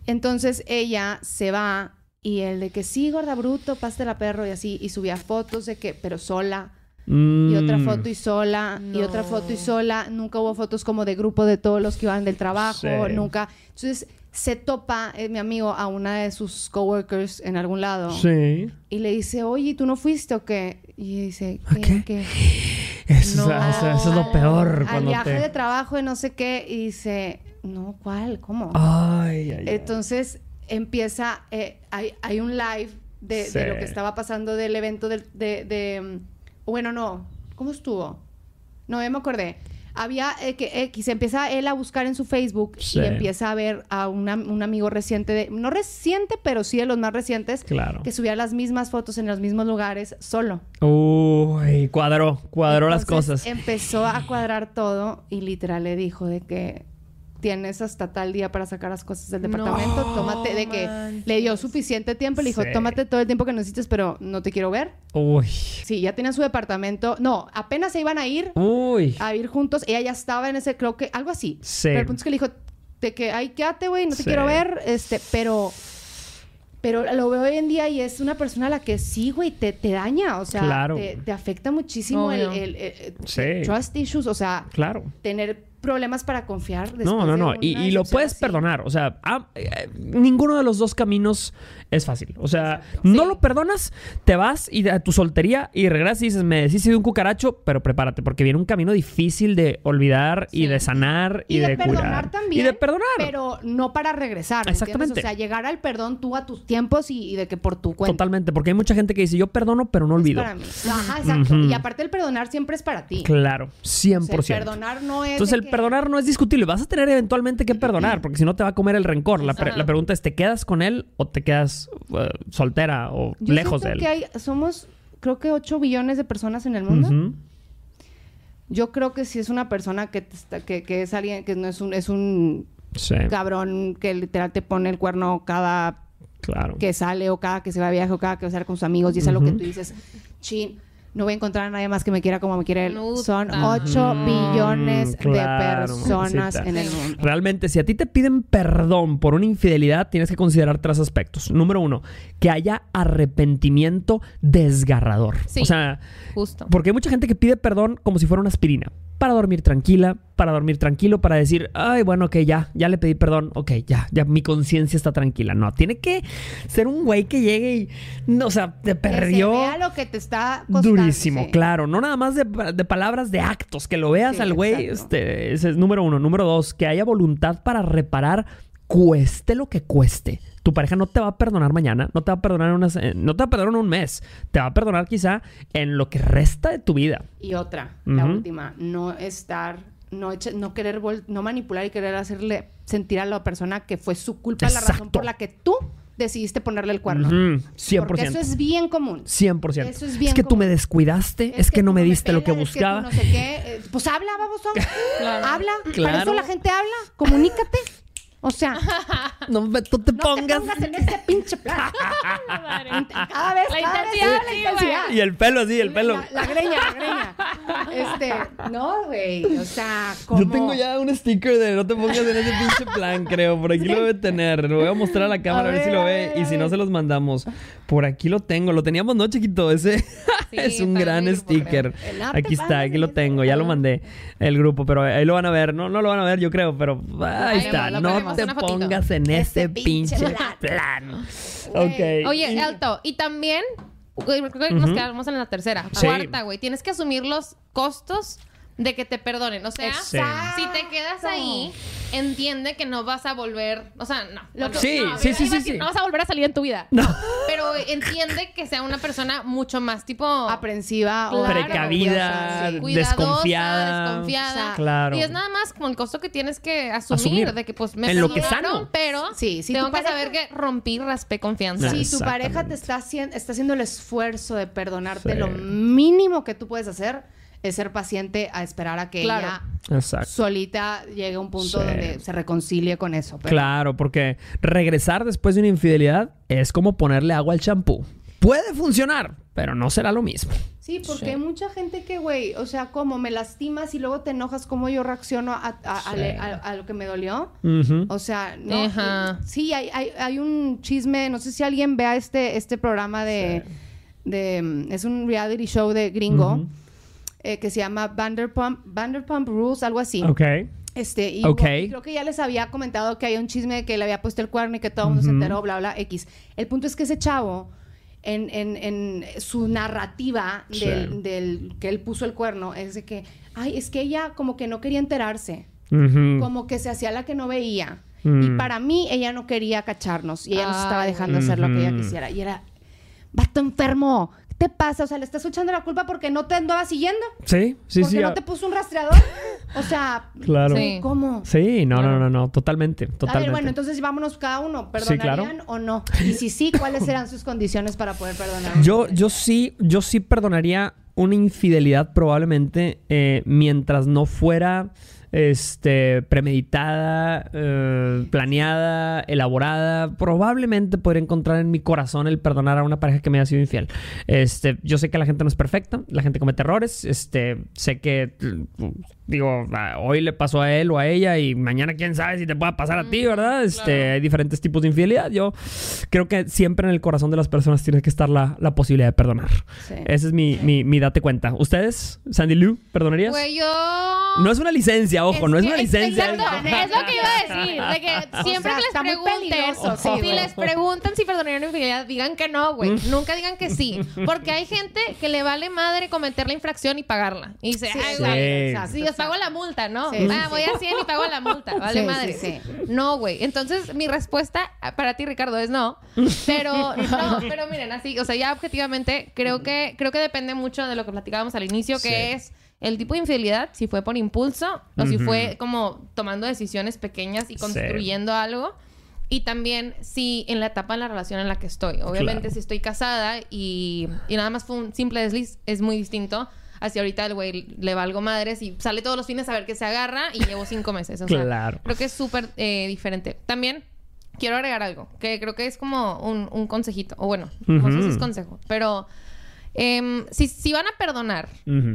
Entonces ella se va y el de que sí, gorda bruto, la perro y así y subía fotos de que pero sola y otra Mm. foto y sola, y otra foto y sola. Nunca hubo fotos como de grupo de todos los que iban del trabajo, Sí. nunca. Entonces se topa eh, mi amigo a una de sus coworkers en algún lado Sí. y le dice, oye, ¿tú no fuiste o qué? Y dice, ¿A ¿qué? qué? Eso, No. eso- eso es lo peor Al cuando viaje te... de trabajo y no sé qué. Y dice, no, ¿cuál? ¿Cómo? Ay, ay, ay. Entonces empieza, eh, hay, hay un live de, lo que estaba pasando del evento del- de, de, mm, bueno, no, ¿cómo estuvo? No, ya me acordé. Había eh, que X, empieza él a buscar en su Facebook Sí. y empieza a ver a una- un amigo reciente, de, no reciente, pero sí de los más recientes, Claro. que subía las mismas fotos en los mismos lugares solo. Uy, cuadró, cuadró las cosas. Empezó a cuadrar todo y literal le dijo de que tienes hasta tal día para sacar las cosas del departamento, No tómate de que le dio suficiente tiempo, le dijo, Sí. tómate todo el tiempo que necesites, pero no te quiero ver. Uy, Sí, ya tenía su departamento. No, apenas se iban a ir uy. a ir juntos. Ella ya estaba en ese, creo que algo así. Sí. Pero el punto es que le dijo, de que, ay, quédate, güey, no te Sí. quiero ver, este, pero... Pero lo veo hoy en día y es una persona a la que sí, güey, te, te daña. O sea, Claro. te, te afecta muchísimo el- el- Sí. trust issues. O sea, Claro. tener problemas para confiar. No, no, de no. Y, y lo puedes así. perdonar. O sea, ah, eh, ninguno de los dos caminos es fácil. O sea, Exacto. no Sí. lo perdonas, te vas y a tu soltería y regresas y dices, me deshice de un cucaracho, pero prepárate, porque viene un camino difícil de olvidar y de sanar y, Y de, de, perdonar curar. también. Y de perdonar. Pero no para regresar. Exactamente. O sea, llegar al perdón tú a tus tiempos y, y de que por tu cuenta. Totalmente, porque hay mucha gente que dice, yo perdono, pero no Es olvido. para mí. Ajá, exacto. Y aparte el perdonar siempre es para ti. Claro, 100%. O sea, el perdonar no es. Entonces de el que- perdonar no es discutible. Vas a tener eventualmente que perdonar, porque si no te va a comer el rencor. La, pre- Exacto. la pregunta es, ¿te quedas con él o te quedas eh, soltera o Yo lejos de él? que hay, somos, creo que 8 billones de personas en el mundo. Yo creo que si es una persona que, te está- que, que es alguien que no es un, es un Sí, cabrón que literal te pone el cuerno cada claro. que sale o cada que se va de viaje o cada que va a salir con sus amigos y es algo que tú dices, chin, no voy a encontrar a nadie más que me quiera como me quiere él. Son 8 Ujú. billones Claro, de personas mamacita. en el mundo. Realmente, si a ti te piden perdón por una infidelidad, tienes que considerar tres aspectos. Número uno, que haya arrepentimiento desgarrador. Sí. O sea, Justo. porque hay mucha gente que pide perdón como si fuera una aspirina. Para dormir tranquila, para dormir tranquilo, para decir, ay, bueno, ok, ya, ya le pedí perdón, ok, ya, ya mi conciencia está tranquila. No, tiene que ser un güey que llegue y, no, o sea, te Que se perdió vea lo que te está costando. Sí. claro. No nada más de, de palabras, de actos, que lo veas Sí, al güey, este, ese es número uno. Número dos, que haya voluntad para reparar, cueste lo que cueste. Tu pareja no te va a perdonar mañana, no te va a perdonar en unas- eh, no te va a perdonar en un mes, te va a perdonar quizá en lo que resta de tu vida. Y otra, la última, no estar, no, eche- no querer, no manipular y querer hacerle sentir a la persona que fue su culpa la razón por la que tú decidiste ponerle el cuerno. Ujú, 100%. Porque eso es bien común. 100%. Eso es bien que tú me común. descuidaste, es, que, no me me diste lo que pelas, es que tú buscaba. no sé qué. Eh, Pues habla, vamos, (laughs) Claro. habla. Claro. Para eso la gente habla. Comunícate. O sea, (laughs) No, me- tú te no pongas. te pongas en ese pinche plan. (laughs) Cada vez, La cada vez la sí, intensidad. Y el pelo así, el pelo. La, la greña, la greña. (laughs) Este, no, güey. O sea, como... Yo tengo ya un sticker de no te pongas en ese pinche plan, creo. Por aquí lo debe tener. Lo voy a mostrar a la cámara a, A ver, si lo a ve. ver, y a si no, se los mandamos. Por aquí lo tengo. Lo teníamos, ¿no, chiquito? Ese Sí, es un gran grupo, sticker. Aquí está, aquí lo tengo. Ya lo mandé el grupo, pero ahí lo van a ver. No, no lo van a ver, yo creo, pero ahí Ahí está. No ponemos te una pongas en Ese ese pinche pinche plan. plan. Güey. Ok. Oye, alto. Y también, güey, creo que nos quedamos en la tercera. Sí. Cuarta, güey. Tienes que asumir los costos de que te perdonen. O sea, si te quedas ahí, entiende que no vas a volver, o sea, no. Lo que- Sí, no, sí, sí, sí. No vas a volver a salir en tu vida. No. Pero entiende que sea una persona mucho más tipo Aprensiva o Claro. Precavida, Sí. cuidadosa, desconfiada. desconfiada. O sea, Claro. Y es nada más como el costo que tienes que asumir, Asumir. de que pues me En lo que perdonaron, sano. pero Sí, tengo que pareja- saber que rompí, raspé confianza. Si tu pareja te está haciendo, está haciendo el esfuerzo de perdonarte, Sí. lo mínimo que tú puedes hacer es ser paciente a esperar a que Claro. ella Exacto. solita llegue a un punto Sí. donde se reconcilie con eso. Pero Claro, porque regresar después de una infidelidad es como ponerle agua al champú. Puede funcionar, pero no será lo mismo. Sí, porque Sí. hay mucha gente que, güey, o sea, como me lastimas y luego te enojas, cómo yo reacciono a, a- a- Sí. a- a lo que me dolió. O sea, no. Ajá. Sí, hay, hay, hay un chisme, no sé si alguien vea este, este programa de, de, Es un reality show de gringo. Eh, que se llama Vanderpump, Vanderpump Rules, algo así. Ok. Este, y, Ok. y creo que ya les había comentado que hay un chisme de que le había puesto el cuerno y que todo el mundo se Ujú. enteró, bla, bla, X. El punto es que ese chavo, en, en- en su narrativa Sí. del, del que él puso el cuerno, es de que, ay, es que ella como que no quería enterarse, Ujú. como que se hacía la que no veía. Mm. Y para mí, ella no quería cacharnos y ella nos estaba dejando hacer lo que ella quisiera. Y era, vato enfermo, ¿qué te pasa? O sea, le estás echando la culpa porque no te andaba siguiendo. Sí, sí, porque sí. no ah, te puso un rastreador. O sea, Claro. Sí. ¿cómo? Sí, no, no, no, no, totalmente, A ver, bueno, entonces vámonos cada uno. Sí, claro. ¿Perdonarían o no? (laughs) Y si sí, ¿cuáles serán sus condiciones para poder perdonar? Yo, yo sí, yo sí perdonaría una infidelidad probablemente eh, mientras no fuera este premeditada, eh, planeada, elaborada. Probablemente podría encontrar en mi corazón el perdonar a una pareja que me haya sido infiel. Este, yo sé que la gente no es perfecta, la gente comete errores. Este, sé que digo, hoy le pasó a él o a ella y mañana quién sabe si te pueda pasar a ti, ¿verdad? Este, claro. hay diferentes tipos de infidelidad. Yo creo que siempre en el corazón de las personas tiene que estar la, la posibilidad de perdonar. Sí. Ese es mi, mi, mi date cuenta. ¿Ustedes, Sandy Lou, perdonarías? Güey, yo... No es una licencia, ojo, no es que- una licencia. Exacto, es lo que iba a decir. De que (laughs) siempre sea, que les pregunten, sí, si les preguntan si perdonarían una infidelidad, digan que no, güey. Nunca digan que sí. Porque hay gente que le vale madre cometer la infracción y pagarla. Y dice, Sí, ay, sí. güey. Sí, os pago la multa, ¿no? Sí, sí, ah, sí. voy a 100 y pago la multa. Vale Sí, madre. sí, sí. No, güey. Entonces, mi respuesta para ti, Ricardo, es no. Pero, no, pero miren, así, o sea, ya objetivamente, creo que, creo que depende mucho de lo que platicábamos al inicio, que Sí. es el tipo de infidelidad, si fue por impulso o si Ujú. fue como tomando decisiones pequeñas y construyendo algo. Y también si en la etapa de la relación en la que estoy. Obviamente Claro. si estoy casada y, y nada más fue un simple desliz, es muy distinto. Así ahorita el güey le valgo madres y sale todos los fines a ver que se agarra y llevo cinco meses. O sea, Claro. creo que es súper eh, diferente. También quiero agregar algo, que creo que es como un, un consejito. O bueno, no sé si es consejo, pero em, si, si van a perdonar,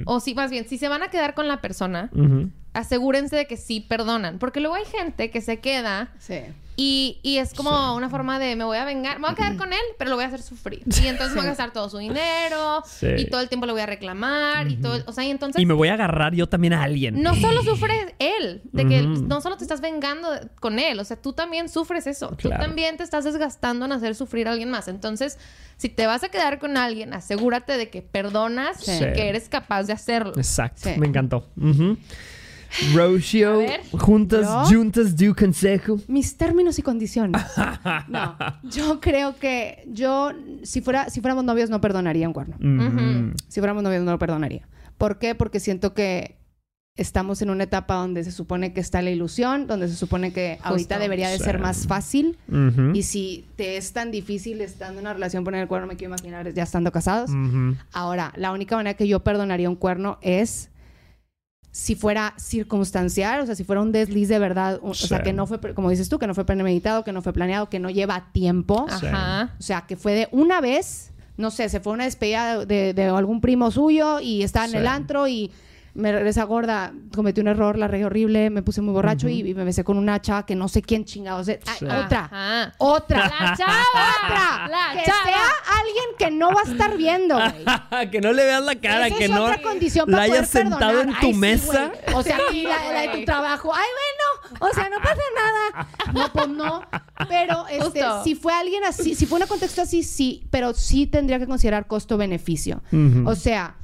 o si más bien, si se van a quedar con la persona. Asegúrense de que sí perdonan. Porque luego hay gente que se queda Sí. y, y es como una forma de me voy a vengar, me voy a quedar con él, pero lo voy a hacer sufrir. (laughs) Y entonces me voy a gastar todo su dinero Sí. y todo el tiempo le voy a reclamar y todo, o sea, y entonces Y me voy a agarrar yo también a alguien. no solo sufre él, de que no solo te estás vengando con él, o sea, tú también sufres eso. Claro. Tú también te estás desgastando en hacer sufrir a alguien más. Entonces, si te vas a quedar con alguien, asegúrate de que perdonas Sí. y que eres capaz de hacerlo. Exacto, Sí. me encantó. Rocio, juntas, ¿Yo? juntas, un consejo. Mis términos y condiciones. (laughs) No, yo creo que yo, si, fuera, si fuéramos novios, no perdonaría un cuerno. Si fuéramos novios, no lo perdonaría. ¿Por qué? Porque siento que estamos en una etapa donde se supone que está la ilusión, donde se supone que ahorita debería de ser más fácil. Y si te es tan difícil estando en una relación poner el cuerno, me quiero imaginar ya estando casados. Ahora, la única manera que yo perdonaría un cuerno es si fuera circunstancial, o sea, si fuera un desliz de verdad, un- o sea, que no fue, como dices tú, que no fue premeditado, que no fue planeado, que no lleva tiempo. Ajá. O sea, que fue de una vez, no sé, se fue a una despedida de, de algún primo suyo y estaba en Sí. el antro y me regresa gorda, cometí un error, la regué horrible, me puse muy borracho y, y me besé con una chava que no sé quién chingados es. Sí. Otra. Otra. La chava. Otra. La que chava. sea alguien que no va a estar viendo, güey. (laughs) que no le veas la cara, Esa que es no otra condición la para hayas sentado perdonar. en tu Ay, mesa. o sea, y la, la de tu (laughs) trabajo. Ay, bueno, o sea, no pasa nada. No, pues no. Pero este, si fue alguien así, si fue un contexto así, sí, pero sí tendría que considerar costo-beneficio. O sea,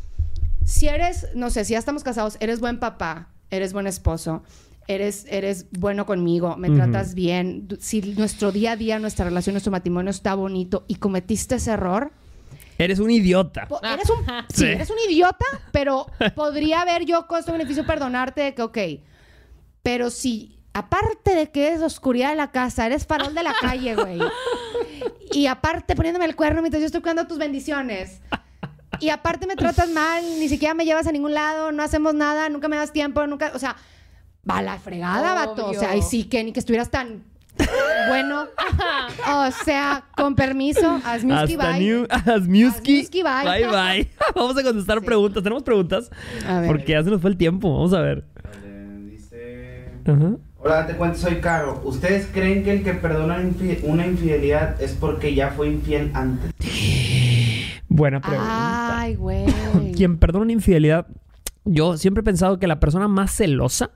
si eres, no sé, si ya estamos casados, eres buen papá, eres buen esposo, eres, eres bueno conmigo, me tratas bien, si nuestro día a día, nuestra relación, nuestro matrimonio está bonito y cometiste ese error, Eres un idiota. po- eres un, (laughs) sí, Sí. eres un idiota, pero podría haber yo costo-beneficio perdonarte de que, ok, pero si aparte de que eres oscuridad de la casa, eres farol de la calle, güey, (laughs) y aparte poniéndome el cuerno mientras yo estoy cuidando tus bendiciones. Y aparte me tratas mal, ni siquiera me llevas a ningún lado, no hacemos nada, nunca me das tiempo, nunca, o sea, va a la fregada, vato. O Obvio. sea, y sí que ni que estuvieras tan bueno. O sea, con permiso, Hasta bye. New, (laughs) Asmiuski. Asmiuski, bye. Bye, bye. (laughs) Vamos a contestar preguntas. ¿Tenemos preguntas? A ver. Porque ya se nos fue el tiempo. Vamos a ver. Vale, Dice... Ajá. Hola, te cuento, soy Caro. ¿Ustedes creen que el que perdona infi- una infidelidad es porque ya fue infiel antes? (laughs) Buena pregunta. Ay, güey. (laughs) Quien perdona una infidelidad, yo siempre he pensado que la persona más celosa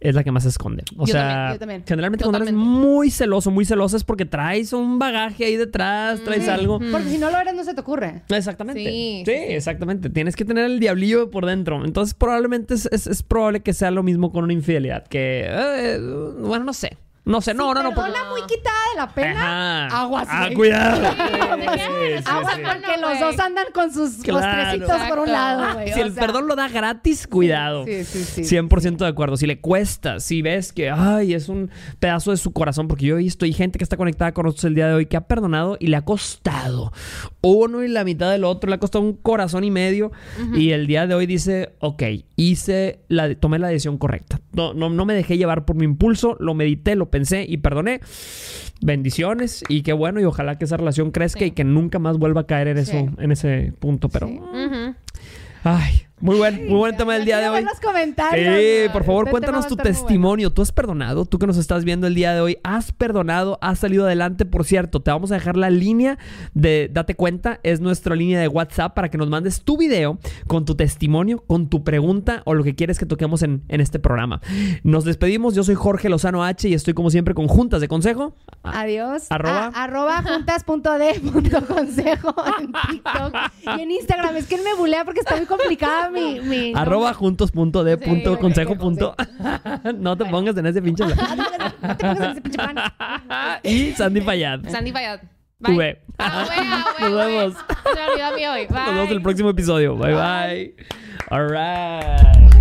es la que más se esconde. O Yo sea, también, yo también. generalmente cuando eres muy celoso, muy celosa es porque traes un bagaje ahí detrás, traes Sí, algo. Porque si no lo eres, no se te ocurre. Exactamente. Sí, Sí, sí, sí. exactamente. Tienes que tener el diablillo por dentro. Entonces, probablemente es, es- es probable que sea lo mismo con una infidelidad. Que, eh, bueno, no sé. No sé, no, no, no. Perdona muy quitada de la pena. Ajá. Aguas, Ah, güey. cuidado. Aguas. Sí, sí, Aguas sí. porque No, los dos andan con sus Claro. postrecitos por un lado, güey. Si el sea. perdón lo da gratis, cuidado. Sí, sí, sí. 100% de acuerdo. Si le cuesta, si ves que, ay, es un pedazo de su corazón, porque yo he visto, hay gente que está conectada con nosotros el día de hoy que ha perdonado y le ha costado uno y la mitad del otro, le ha costado un corazón y medio. Y el día de hoy dice, ok, hice la, tomé la decisión correcta. No, no, no me dejé llevar por mi impulso, lo medité, lo pensé y perdoné. Bendiciones y qué bueno y ojalá que esa relación crezca Sí. y que nunca más vuelva a caer en Sí. eso, en ese punto. Pero, Sí. Ay, muy buen, muy buen tema del día de hoy. Los comentarios. Sí, por favor, Este cuéntanos tu a testimonio. ¿Tú has perdonado? Tú que nos estás viendo el día de hoy, ¿has perdonado? ¿Has salido adelante? Por cierto, te vamos a dejar la línea de Date Cuenta. Es nuestra línea de WhatsApp para que nos mandes tu video con tu testimonio, con tu pregunta o lo que quieres que toquemos en, en este programa. Nos despedimos. Yo soy Jorge Lozano H y estoy como siempre con Juntas de Consejo. Adiós. Arroba. Ah, arroba juntas.d.consejo en TikTok y en Instagram. Es que él me bulea porque está muy complicada mi. mi Arroba juntos.de.consejo. Sí, punto. (laughs) no te pongas en ese pinche... No te pongas en ese pinche plan. y Sandy Fayad. Sandy Fayad. Tú Bye. ve. Ah, ah, (laughs) Nos vemos. Se me olvidó a mí hoy. Bye. Nos vemos en el próximo episodio. Bye bye. All right.